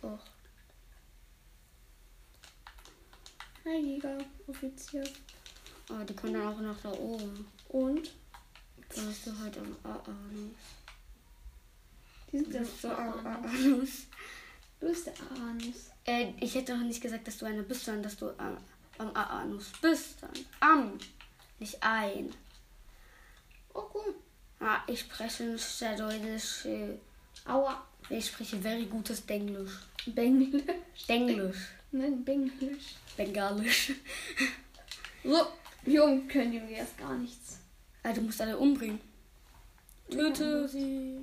A: Doch.
B: Hi Jäger, Offizier.
A: Aber Ah, die kommen dann auch nach da oben.
B: Und?
A: Da bist du halt am Anus.
B: Die sind
A: bist so am
B: Anus.
A: Anus.
B: Du bist der Anus.
A: Äh, ich hätte doch nicht gesagt, dass du einer bist, sondern dass du am, am Anus bist. Dann. Am. Nicht ein.
B: Oh cool.
A: Ah, ich spreche nicht sehr deutlich. äh,
B: Aua.
A: Ich spreche very gutes Denglisch.
B: Benglisch.
A: Denglisch.
B: Nein, Benglisch.
A: Bengalisch.
B: So, Jung können die mir erst gar nichts.
A: Ah, du musst alle umbringen. Töte sie.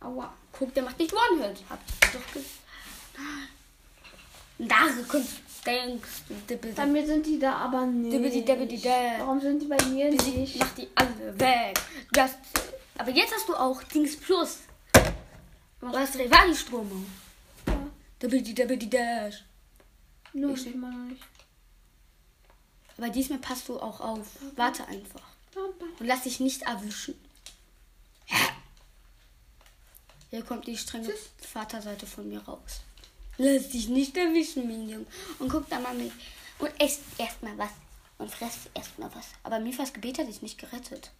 B: Aua.
A: Guck, der macht nicht One-Hit. Hab ich doch gesagt. Da denkst du.
B: Bei mir sind die da aber nicht.
A: Dibbidi, dibbidi.
B: Warum sind die bei mir
A: Besieg,
B: nicht?
A: mach die alle weg. Du hast, aber jetzt hast du auch Dings Plus. Du hast Rivali-Stromer.
B: Ja.
A: Dibbidi, dibbidi, dash.
B: Nö,
A: Ich-
B: ich mal noch nicht.
A: Aber diesmal passt du auch auf. Warte einfach. Und lass dich nicht erwischen. Hier kommt die strenge Vaterseite von mir raus. Lass dich nicht erwischen, Minion. Und guck da mal mit. Und esst erstmal was. Und fress erstmal was. Aber Mifas Gebet hat dich nicht gerettet.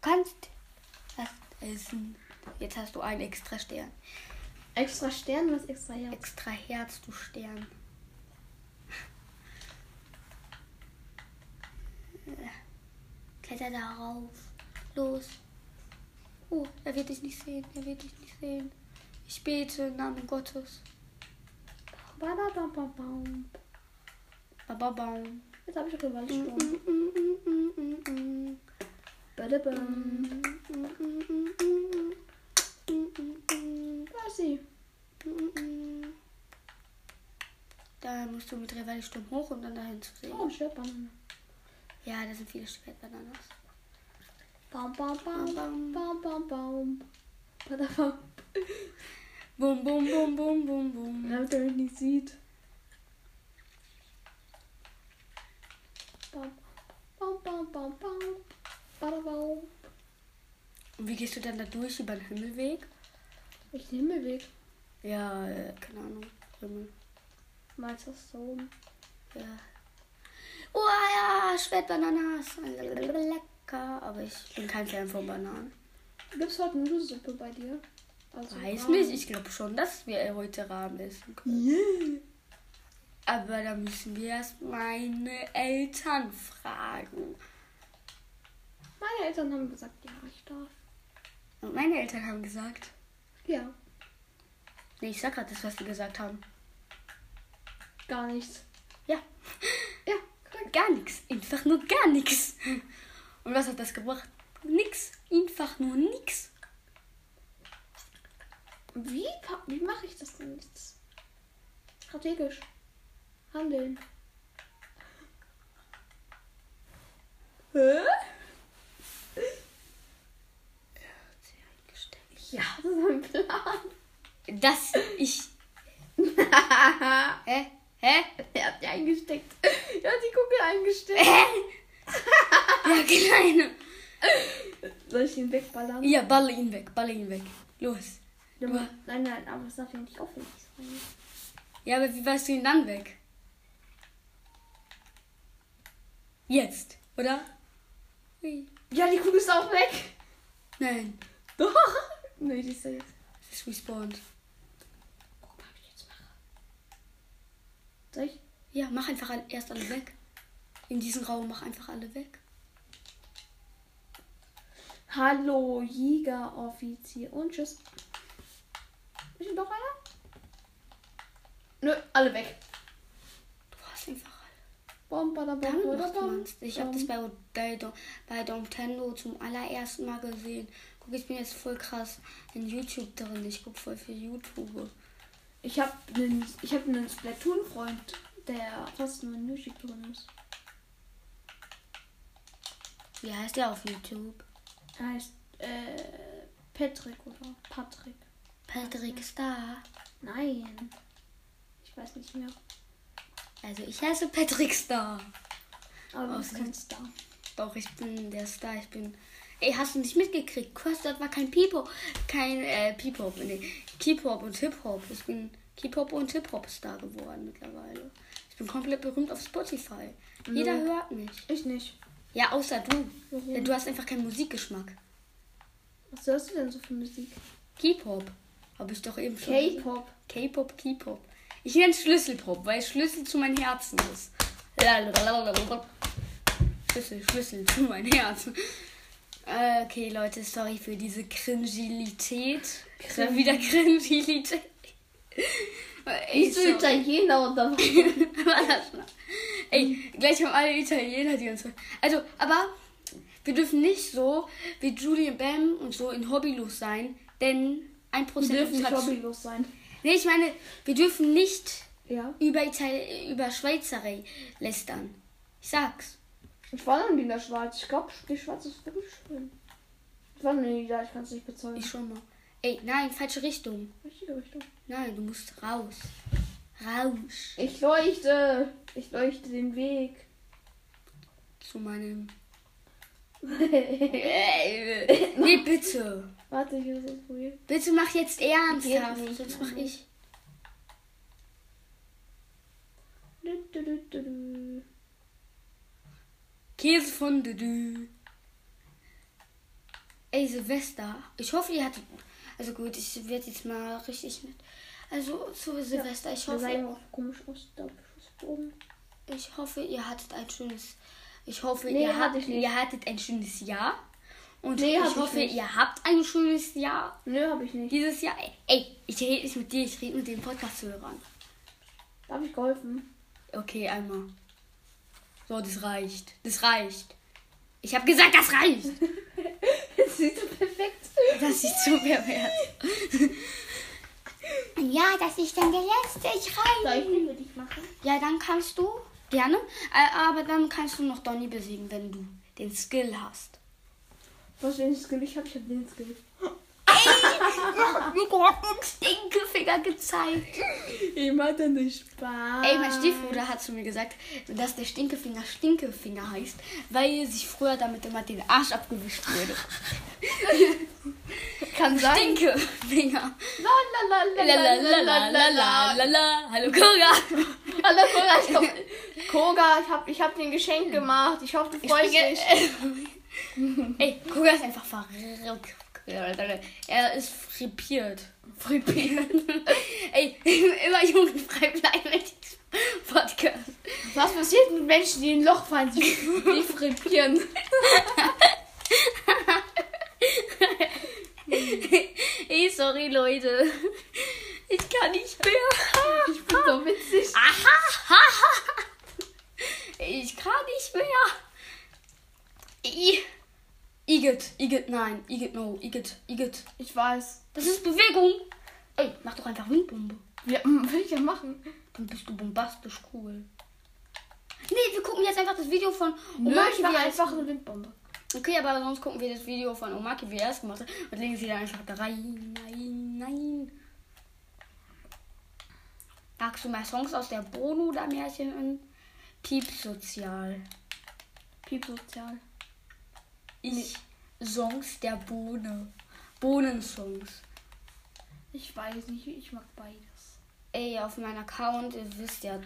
A: Kannst was essen. Jetzt hast du einen extra Stern.
B: Extra Stern, was extra Herz?
A: Extra Herz, du Stern. Kletter da rauf. Los. Oh, er wird dich nicht sehen. Er wird dich nicht sehen. Ich bete im Namen Gottes.
B: Jetzt habe ich
A: Mm, mm, mm, mm, mm, mm. Mm, mm, mm, mm, mm. Mm, mm, mm.
B: Da ist sie.
A: Mm, mm. Da musst du mit Rivali-Sturm hoch und dann dahin zu sehen.
B: Oh, Schwertbanane.
A: Ja, da sind viele Schwertbananas.
B: Baum, baum, baum,
A: Bam,
B: baum, baum, baum. Badabam. (laughs)
A: Bum, bum, bum, bum, bum, bum.
B: Damit er mich nicht sieht. Baum, baum, baum, baum, baum. Badabaum.
A: Und wie gehst du dann da durch über den Himmelweg?
B: Den Himmelweg.
A: Ja, äh, keine Ahnung. Himmel.
B: Meinst du das so?
A: Ja. Oh ja, Schwertbananas. Lecker. Aber ich bin kein Fan von Bananen.
B: Gibt's heute Nudelsuppe bei dir? Also
A: Weiß
B: Ramen.
A: nicht. Ich glaube schon, dass wir heute Rahmen essen können. Aber da müssen wir erst meine Eltern fragen.
B: Meine Eltern haben gesagt, ja, ich darf.
A: Und meine Eltern haben gesagt.
B: Ja,
A: Nee, ich sag gerade das, was die gesagt haben.
B: gar nichts.
A: Ja.
B: Ja,
A: Gar nichts. Einfach nur gar nichts. Und was hat das gebracht? Nix. Einfach nur nix.
B: Wie, wie mache ich das denn jetzt? Strategisch. Handeln. Hä? Ja, das ist ein Plan.
A: Dass ich. (laughs) Hä? Hä?
B: Er hat die eingesteckt. Er hat die Kugel eingesteckt.
A: Hä? (laughs) Ja, kleine.
B: Soll ich ihn wegballern?
A: Ja, balle ihn weg, balle ihn weg. Los.
B: Ja, aber- Nein, nein, aber es darf ja nicht auffällig sein.
A: Ja, aber wie weißt du ihn dann weg? Jetzt, oder?
B: Ja, die Kugel ist auch weg.
A: Nein,
B: Doch. (laughs) Nee, die ist ja jetzt.
A: es ist respawned.
B: Guck mal, was ich jetzt mache. Soll ich?
A: Ja, mach einfach erst alle weg. In diesem Raum mach einfach alle weg.
B: Hallo, Jägeroffizier. Und tschüss. Ist noch einer? Nö, alle weg.
A: Du hast einfach alle.
B: Bom, bada, bom,
A: Damit macht man's. Ich habe das bei, bei, bei Nintendo zum allerersten Mal gesehen. Guck, ich bin jetzt voll krass in YouTube drin. Ich guck voll viel YouTube.
B: Ich habe einen, ich hab einen Splatoon-Freund, der fast nur in Music drin ist.
A: Wie heißt der auf YouTube?
B: Er heißt äh, Patrick oder Patrick.
A: Patrick Star.
B: Nein. Ich weiß nicht mehr.
A: Also ich heiße Patrick Star.
B: Aber du bist kein Star.
A: Doch, ich bin der Star. Ich bin. Ey, hast du nicht mitgekriegt? Custard war kein Pipo, kein äh, Pipo, nee, K-Pop und Hip-Hop. Ich bin K-Pop und Hip-Hop-Star geworden mittlerweile. Ich bin komplett berühmt auf Spotify. Jeder
B: Mhm.
A: hört mich.
B: Ich nicht.
A: Ja, außer du.
B: Warum?
A: Ja, du hast einfach keinen Musikgeschmack.
B: Was hörst du denn so für Musik?
A: K-Pop. Habe ich doch eben schon.
B: K-Pop.
A: K-Pop, K-Pop. Ich nenne es Schlüsselpop, weil es Schlüssel zu meinem Herzen ist. Schlüssel, Schlüssel zu meinem Herzen. Äh, Okay, Leute, sorry für diese Cringilität. Es war wieder Cringilität.
B: Du (laughs)
A: sorry.
B: Italiener oder (laughs) was?
A: Ey, gleich haben alle Italiener, die uns hören. Also, aber wir dürfen nicht so wie Julian Bam und so in Hobbylos sein, denn ein
B: Wir
A: Prozent
B: dürfen nicht hobbylos sein.
A: Nee, ich meine, wir dürfen nicht
B: Ja.
A: über, Itali über Schweizerei lästern. Ich sag's.
B: Ich war noch nie in der Schweiz. Ich glaube, die Schweiz ist wirklich schön. Ich war noch nie da, ich kann es nicht bezeugen.
A: Ich schon mal. Ey, nein, falsche Richtung.
B: Richtige Richtung.
A: Nein, du musst raus. Raus.
B: Ich leuchte. Ich leuchte den Weg.
A: Zu meinem. (laughs) nee, bitte.
B: Warte, ich muss das probieren.
A: Bitte mach jetzt ernsthaft.
B: Geht nicht.
A: Sonst mach ich.
B: Du, du, du.
A: Käse von Düdü. Ey, Silvester. Ich hoffe, ihr hattet. Also gut, ich werde jetzt mal richtig mit. Also zu Silvester. Ich
B: Das sah
A: hoffe,
B: immer auch komisch aus.
A: Ich hoffe, ihr hattet ein schönes. Ich hoffe,
B: Nee,
A: ihr,
B: hatte
A: habt,
B: ich
A: ihr hattet ein schönes Jahr. Und
B: Nee,
A: ich
B: ich
A: hoffe,
B: nicht.
A: ihr habt ein schönes Jahr.
B: Nö, hab ich nicht.
A: Dieses Jahr. Ey, ich rede nicht mit dir, ich rede mit den Podcast-Hörern.
B: Da hab ich geholfen.
A: Okay, einmal. So, das reicht. Das reicht. Ich habe gesagt, das reicht. (laughs)
B: Das sieht so perfekt.
A: Das ist so pervers.
C: Ja, das ist dann der letzte. Ich
B: Soll
C: rein.
B: ich dich machen?
A: Ja, dann kannst du gerne. Äh, aber dann kannst du noch Donny besiegen, wenn du den Skill hast.
B: Was für ein Skill ich habe? Ich hab den Skill.
A: Nico hat einen Stinkefinger gezeigt.
B: Immer dann nicht Spaß.
A: Ey, mein Stiefbruder hat zu mir gesagt, dass der Stinkefinger Stinkefinger heißt, weil sich früher damit immer den Arsch abgewischt wurde.
B: kann sein.
A: Stinkefinger.
B: La la la la la la la la la.
A: Lalalala. Hallo Koga.
B: Hallo Koga, ich hab, Koga, ich hab, ich hab dir ein Geschenk gemacht. Ich hoffe, du freust dich.
A: Ey, Koga ist einfach verrückt. Er ist frippiert. Frippiert. (laughs) Ey, (laughs) immer jugendfrei bleiben mit diesem Podcast.
B: Was passiert mit Menschen, die in ein Loch fallen? Sie (laughs) die frippieren.
A: Ey, sorry, Leute. Ich kann nicht mehr.
B: Ich bin so witzig.
A: Aha. Ich kann nicht mehr. I. Igitt, Igitt, nein. Igitt, no. Igitt, Igitt.
B: Ich weiß.
A: Das ist Bewegung. Ey, mach doch einfach Windbombe.
B: Ja, will ich ja machen.
A: Dann bist du bombastisch cool. Nee, wir gucken jetzt einfach das Video von
B: Nö,
A: Omaki,
B: ich
A: es-
B: einfach eine Windbombe.
A: Okay, aber sonst gucken wir das Video von Omaki, wie er es gemacht hat. Und legen sie da einfach da rein. Nein, nein. Magst du mehr Songs aus der Bono oder Märchen in Piep Sozial? Ich Songs der Bohne. Bohnensongs.
B: Ich weiß nicht, ich mag beides.
A: Ey, auf meinem Account, ihr wisst ja,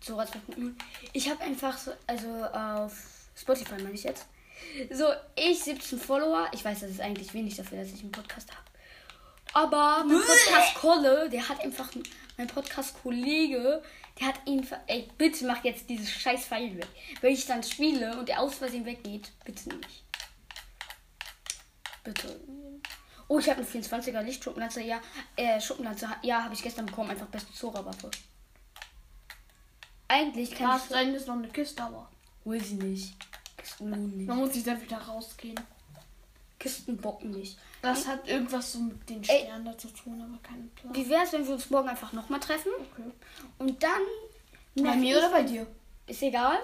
A: Zora 2.0. Ich habe einfach so, also auf Spotify meine ich jetzt. So, ich 17 Follower. Ich weiß, das ist eigentlich wenig dafür, dass ich einen Podcast habe. Aber mein Podcast-Kolle, der hat einfach, mein Podcast-Kollege, der hat ihn, ey, bitte mach jetzt dieses scheiß Pfeil weg. Wenn ich dann spiele und der aus Versehen weggeht, bitte nicht. Bitte. Oh, ich habe einen 24er Lichtschuppenlanze. Ja, äh, Schuppenlanze. Ja, habe ich gestern bekommen. Einfach beste Zora-Waffe. Eigentlich kann
B: Last
A: ich...
B: Ende ist noch eine Kiste, aber
A: Will sie nicht. Kisten nicht.
B: man muss sich dann wieder rausgehen.
A: Kisten bocken nicht.
B: Das hat irgendwas so mit den
A: Ey.
B: Sternen da zu tun, aber keinen Plan.
A: Wie wäre es, wenn wir uns morgen einfach nochmal treffen?
B: Okay.
A: Und dann...
B: Bei mir oder bei dir?
A: Ist egal.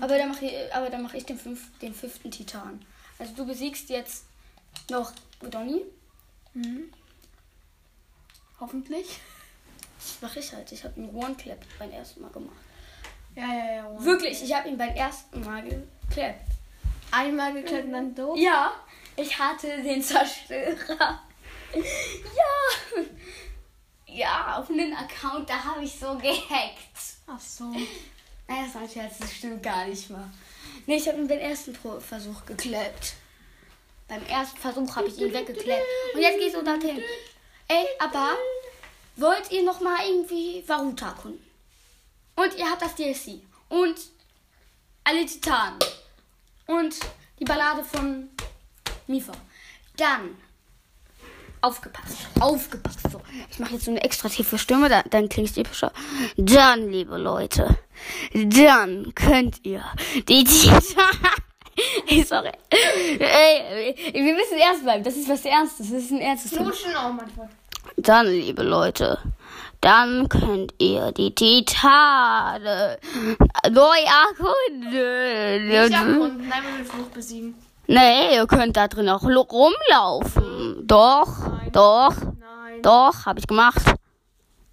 A: Aber dann mache ich, aber dann mach ich den, fünf, den fünften Titan. Also du besiegst jetzt noch Donny.
B: Mhm. Hoffentlich.
A: Das mache ich halt. Ich habe einen One-Clap beim ersten Mal gemacht.
B: Ja, ja, ja. One.
A: Wirklich, ich habe ihn beim ersten Mal geklappt.
B: Einmal geklärt und dann doof.
A: Ja, ich hatte den Zerstörer. (laughs) Ja. Ja, auf einen Account, da habe ich so gehackt.
B: Ach so.
A: Nein, das war ein Scherz, das stimmt gar nicht mal. Nee, ich habe ihn beim ersten Pro Versuch geklappt. Beim ersten Versuch habe ich ihn weggeklappt. Und jetzt gehst du dorthin. Ey, aber wollt ihr noch mal irgendwie Varuta erkunden? Und ihr habt das DLC. Und alle Titanen. Und die Ballade von Mifa. Dann aufgepasst. Aufgepasst. So, ich mache jetzt so eine extra tiefe Stimme, dann, dann klingt es epischer. Dann, liebe Leute, dann könnt ihr die Titanen. (laughs) Ey, sorry. Ey, wir müssen ernst bleiben. Das ist was Ernstes. Das ist ein ernstes Thema.
B: Flutschen auch manchmal.
A: Dann, liebe Leute, dann könnt ihr die Titane neu erkunden.
B: Nicht abrunden, nein, wir Fluch besiegen.
A: Nee, ihr könnt da drin auch rumlaufen. Doch,
B: Nein.
A: doch,
B: Nein.
A: doch, habe ich gemacht.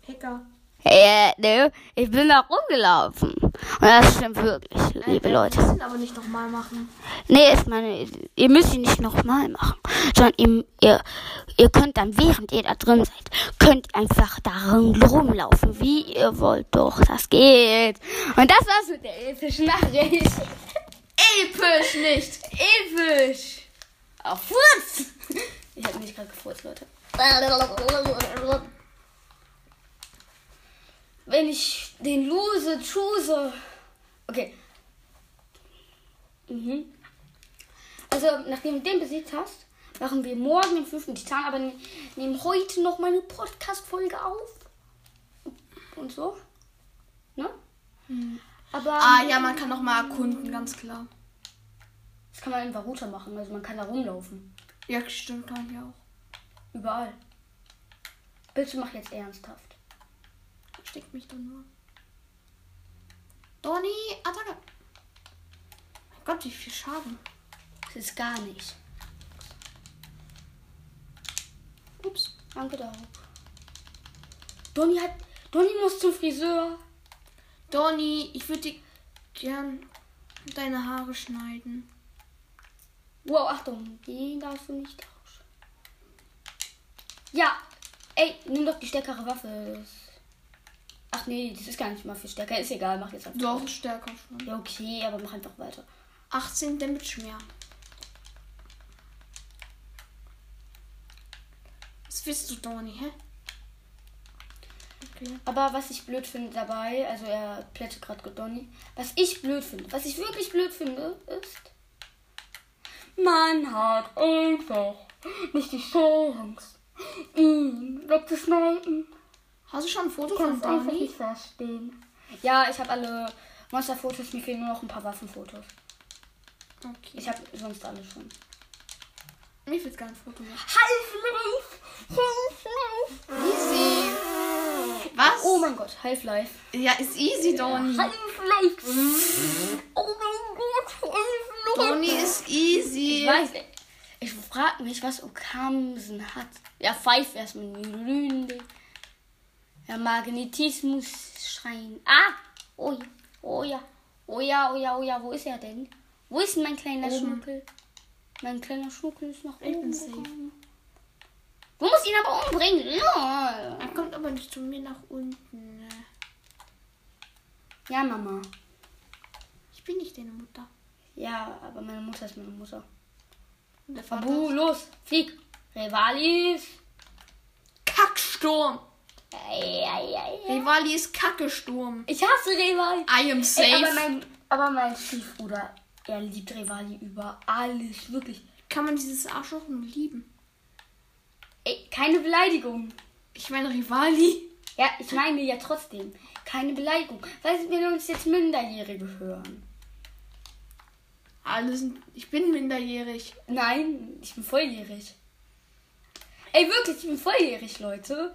B: Hacker.
A: Äh, nee, ich bin da rumgelaufen. Und das stimmt wirklich, liebe
B: Wir
A: Leute.
B: müssen aber nicht nochmal machen.
A: Nee, ist meine, ihr müsst ihn nicht nochmal machen, sondern ihr, ihr, ihr könnt dann, während ihr da drin seid, könnt einfach darin rumlaufen, wie ihr wollt. Doch, das geht. Und das war's mit der epischen Nachricht.
B: Episch nicht.
A: Episch. Auf Furz. (laughs) Ich habe mich gerade gefurzt, Leute. (laughs) Wenn ich den lose, choose. Okay. Mhm. Also, nachdem du den besiegt hast, machen wir morgen den fünften Titan, aber ne- nehmen heute noch meine Podcast-Folge auf. Und so. Ne? Aber.
B: Ah ja, man kann noch mal erkunden, ganz klar.
A: Das kann man in Varuta machen, also man kann da rumlaufen.
B: Ja, stimmt, kann ich auch.
A: Überall. Bitte mach jetzt ernsthaft.
B: Steckt mich doch nur. Donny, Attacke. Mein Gott, wie viel Schaden.
A: Das ist gar nicht.
B: Ups.
A: Danke, Daub. Donny hat. Donny muss zum Friseur.
B: Donny, ich würde dir gern deine Haare schneiden.
A: Wow, Achtung, den darfst du nicht tauschen. Ja, ey, nimm doch die stärkere Waffe. Ach nee, das ist gar nicht mal viel stärker. Ist egal, mach jetzt einfach.
B: Doch, stärker schon.
A: Ja, okay, aber mach einfach weiter.
B: 18 Damage mehr. Was willst du, Donny, hä? Okay.
A: Aber was ich blöd finde dabei, also er plättet gerade Donny. Was ich blöd finde, was ich wirklich blöd finde, ist. Man hat einfach nicht die Chance, ihn wegzuschneiden.
B: Hast du schon ein Foto von Donny?
A: nicht verstehen. Ja, ich habe alle Monsterfotos, mir fehlen nur noch ein paar Waffenfotos.
B: Okay.
A: Ich habe sonst alle schon.
B: Mir fehlt gar ein Foto mehr.
A: Half-Life! Half-Life!
B: Easy. Was?
A: Oh mein Gott, Half-Life.
B: Ja, ist easy, Donny.
A: Half-Life! Oh mein Gott, Half-Life!
B: Donny ist easy.
A: Ich weiß, ich frage mich, was Okamsen hat. Ja, Pfeif erstmal nie glühende. Ja, Magnetismus schreien. Ah! Oh ja, oh ja, oh ja, oh ja, oh ja, wo ist er denn? Wo ist mein kleiner
B: Oben.
A: Schnuckel? Mein kleiner Schnuckel ist nach oben. gegangen. Du musst ihn aber umbringen. Ja,
B: Er kommt aber nicht zu mir nach unten.
A: ja Mama.
B: Ich bin nicht deine Mutter.
A: Ja, aber meine Mutter ist meine Mutter.
B: Und der
A: Babu, los, flieg. Rivalis.
B: Kacksturm. Rivali ist Kackesturm.
A: Ich hasse Rivali.
B: I am
A: Ey,
B: safe.
A: aber, mein, aber mein Stiefbruder, er liebt Rivali über alles. Wirklich.
B: Kann man dieses Arschloch nur lieben?
A: Ey, keine Beleidigung.
B: Ich meine Rivali.
A: Ja, ich meine ja trotzdem. Keine Beleidigung. Weil wir uns jetzt Minderjährige hören.
B: Alle sind. Ich bin minderjährig.
A: Nein, ich bin volljährig. Ey, wirklich, ich bin volljährig, Leute.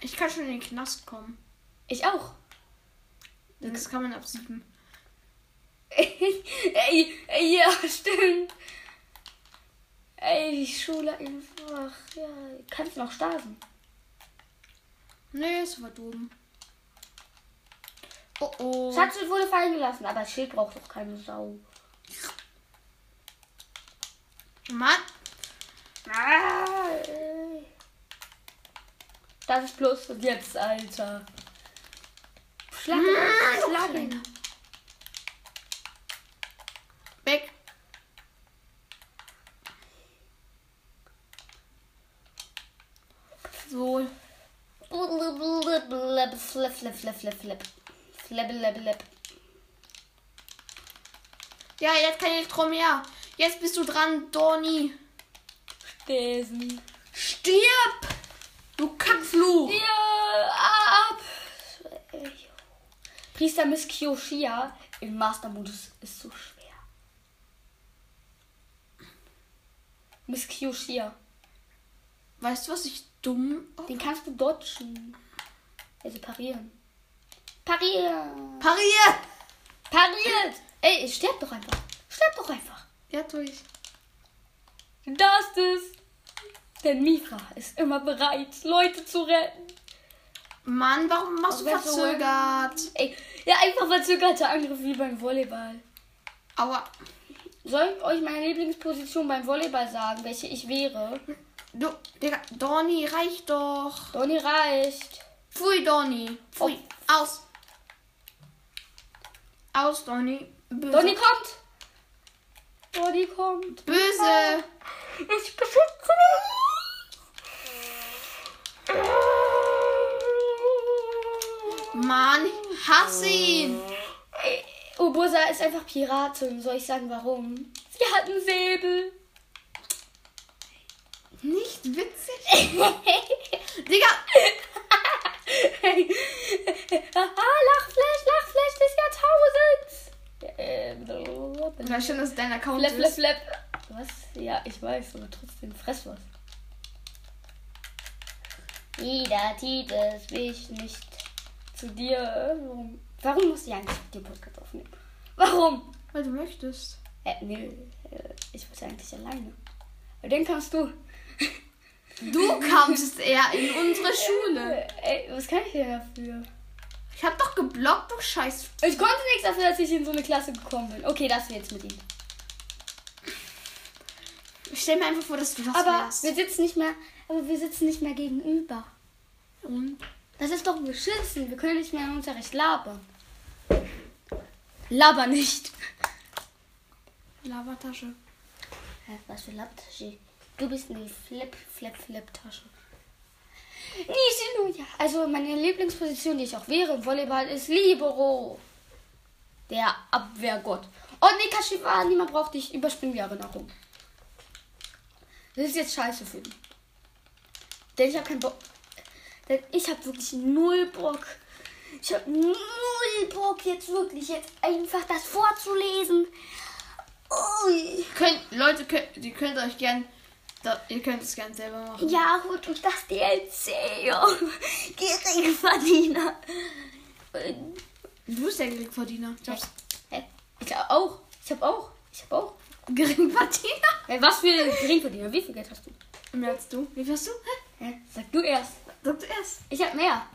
B: Ich kann schon in den Knast kommen.
A: Ich auch.
B: Das kann man ab sieben. (laughs)
A: ey, ey, ja, stimmt. Ey, die Schule einfach. Ja, kannst noch Stasen.
B: Nee, es war dumm. Oh oh.
A: Schatz wurde fallen gelassen, aber das Schild braucht doch keine Sau.
B: Mann.
A: Ah, ey. Das ist plus und jetzt, Alter. Schlag, schlag ihn.
B: Weg. So.
A: Flip, flip, flip, flip, flip. Flip, flip, flip.
B: Ja, jetzt kann ich drum her. Jetzt bist du dran, Donny.
A: Stesen.
B: Stirb! Du Kackfluch!
A: Ja, ab. Priester Miss Kyoshia im Master-Modus ist so schwer. Miss Kyoshia.
B: Weißt du, was ich dumm.
A: Den kannst du dodgen. Also parieren. Parieren.
B: Pariert!
A: Pariert. Ey, ich sterb doch einfach. Sterb doch einfach.
B: Ja, tu ich.
A: Das ist. Denn Mifra ist immer bereit, Leute zu retten.
B: Mann, warum machst du
A: Aber so-
B: verzögert?
A: Ey, ja, einfach verzögerter Angriff wie beim Volleyball.
B: Aua.
A: Soll ich euch meine Lieblingsposition beim Volleyball sagen, welche ich wäre?
B: Du, Digga, Donny, reicht doch.
A: Donny reicht.
B: Pfui, Donny. Pfui. Aus. Aus, Donny. Böse.
A: Donny kommt. Donny kommt.
B: Böse.
A: Ich beschütze dich.
B: Mann, hass ihn.
A: Ey, Urbosa ist einfach Piratin. Soll ich sagen, warum? Sie hat einen Säbel.
B: Nicht witzig. (laughs) Digga,
A: Lachflash, Lachflash des Jahrtausends. Äh,
B: na schön, dass dein Account
A: Flap, flap,
B: ist.
A: flap. Was? Ja, ich weiß, aber trotzdem fress was. Jeder zieht es mich nicht zu dir. Warum, warum muss ich eigentlich mit dir Podcast aufnehmen? Warum?
B: Weil du möchtest.
A: Äh, nee, äh, ich wollte eigentlich alleine. Aber den kannst du.
B: Du kamst eher in unsere Schule.
A: Äh, ey, was kann ich denn dafür?
B: Ich hab doch geblockt, du Scheiß.
A: Ich konnte nichts dafür, dass ich in so eine Klasse gekommen bin. Okay, das jetzt mit ihm.
B: Ich stell mir einfach vor, dass du das
A: Aber
B: wärst.
A: wir sitzen nicht mehr, aber wir sitzen nicht mehr gegenüber.
B: Und?
A: Das ist doch beschissen. Wir können nicht mehr im Unterricht labern. Laber nicht.
B: Labertasche.
A: Hä, was für Labertasche? Du bist eine Flip, Flip, Flip-Tasche. Nishino, ja. Also meine Lieblingsposition, die ich auch wäre im Volleyball, ist Libero. Der Abwehrgott. Oh nee, Kashiwa, niemand braucht dich. Überspringen die Erinnerung. Das ist jetzt scheiße für ihn. Denn ich habe keinen Bock. Denn ich habe wirklich null Bock. Ich habe null Bock, jetzt wirklich jetzt einfach das vorzulesen. Ui.
B: Könnt, Leute, könnt, ihr könnt euch gern. Ihr könnt es gern selber machen.
A: Ja, holt euch das DLC. (laughs) Geringverdiener.
B: Du bist der Geringverdiener. Ich hab's.
A: Hä? Ich hab auch. Ich hab auch. Ich hab auch. (laughs)
B: Geringverdiener?
A: Hä, was für Geringverdiener? Wie viel Geld hast du?
B: Mehr als du. Wie viel hast du? Hä?
A: Sag du erst.
B: Sag du erst.
A: Ich hab mehr.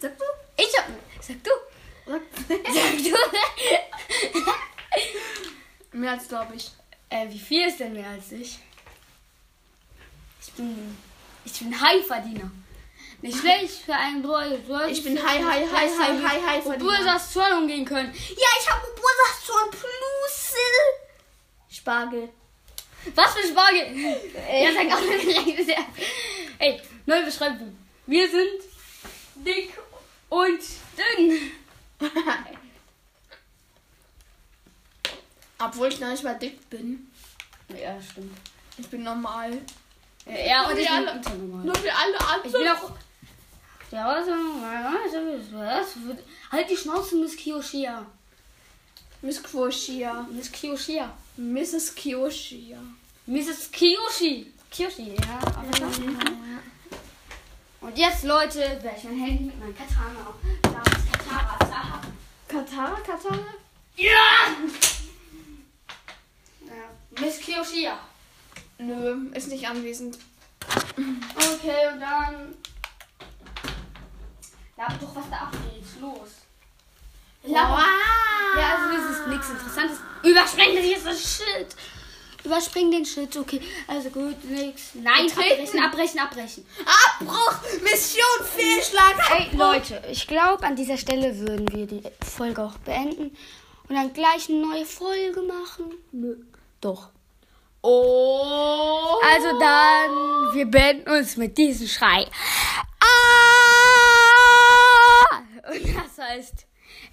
B: Sag du?
A: Ich hab. Sag du.
B: Sag (laughs)
A: Sag du.
B: Mehr als hab ich.
A: Äh, wie viel ist denn mehr als ich? Ich bin. Ich bin High-Verdiener. Nicht schlecht für einen Boy.
B: Ich bin High, High, High, High, High, High
A: Wo
B: Verdiener.
A: Bursas Zorn umgehen können. Ja, ich habe Bursas Plusel.
B: Spargel.
A: Was für Spargel? Ja, sag auch nicht. (laughs) Ey, neue Beschreibung. Wir sind dick und dünn. (laughs)
B: Obwohl ich noch nicht mal dick bin.
A: Ja, stimmt.
B: Ich bin normal.
A: Ja, und
B: Nur
A: ich
B: wir
A: bin
B: alle-
A: unternormal.
B: Nur für alle anderen.
A: Ich bin auch. Ja, was? was? Halt die Schnauze, Miss Kiyoshia.
B: Miss Quoshia.
A: Miss Kiyoshia.
B: Mrs. Kyoshia.
A: Mrs. Kiyoshi. Kiyoshi, ja. Aber
B: Mhm.
A: Und jetzt, Leute, werde ich mein Handy mit meinem Katana. Da ist Katana. Da.
B: Katara, Katara?
A: Ja! ja! Miss Kiyoshia.
B: Nö, ist nicht anwesend.
A: Okay, und dann. Ja, aber doch, was da abgeht. Los.
B: Wow.
A: Ja, also das ist nichts Interessantes. Überspring das jetzt das Shit. Überspring den Shit, okay. Also gut, nix. Nein, abbrechen, abbrechen, abbrechen.
B: Abbruch! Mission Fehlschlag!
A: Ey, Leute, ich glaube, an dieser Stelle würden wir die Folge auch beenden und dann gleich eine neue Folge machen. Nö. Doch.
B: Oh!
A: Also dann, wir beenden uns mit diesem Schrei. Ah! Und das heißt,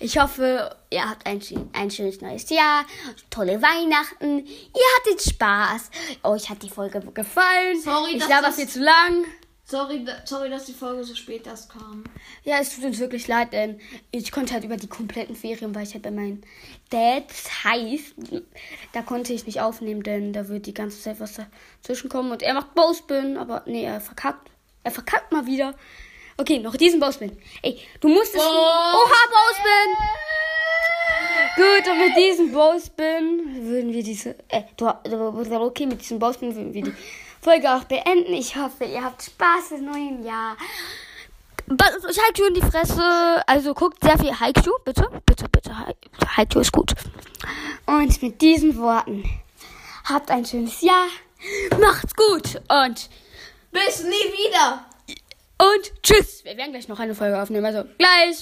A: ich hoffe, ihr habt ein, ein schönes neues Jahr, tolle Weihnachten, ihr hattet Spaß, euch hat die Folge gefallen.
B: Sorry,
A: ich
B: dass
A: laber viel zu lang.
B: Sorry, sorry, dass die Folge so spät erst kam.
A: Ja, es tut uns wirklich leid, denn ich konnte halt über die kompletten Ferien, weil ich halt bei meinem Dad heißt, da konnte ich nicht aufnehmen, denn da wird die ganze Zeit was dazwischen kommen und er macht Bowspin, aber nee, er verkackt. Er verkackt mal wieder. Okay, noch diesen Bowspin. Ey, du musst es. Oha, Bowspin! Gut, und mit diesem Bowspin würden wir diese. Äh, du, okay, mit diesem Bowspin würden wir die Folge auch beenden. Ich hoffe, ihr habt Spaß im neuen Jahr. Ballt euch Haiku in die Fresse. Also guckt sehr viel Haiku, bitte. Bitte, bitte. Hai- Haiku ist gut. Und mit diesen Worten habt ein schönes Jahr. Macht's gut und,
B: Bis nie wieder!
A: Und tschüss. Wir werden gleich noch eine Folge aufnehmen. Also gleich.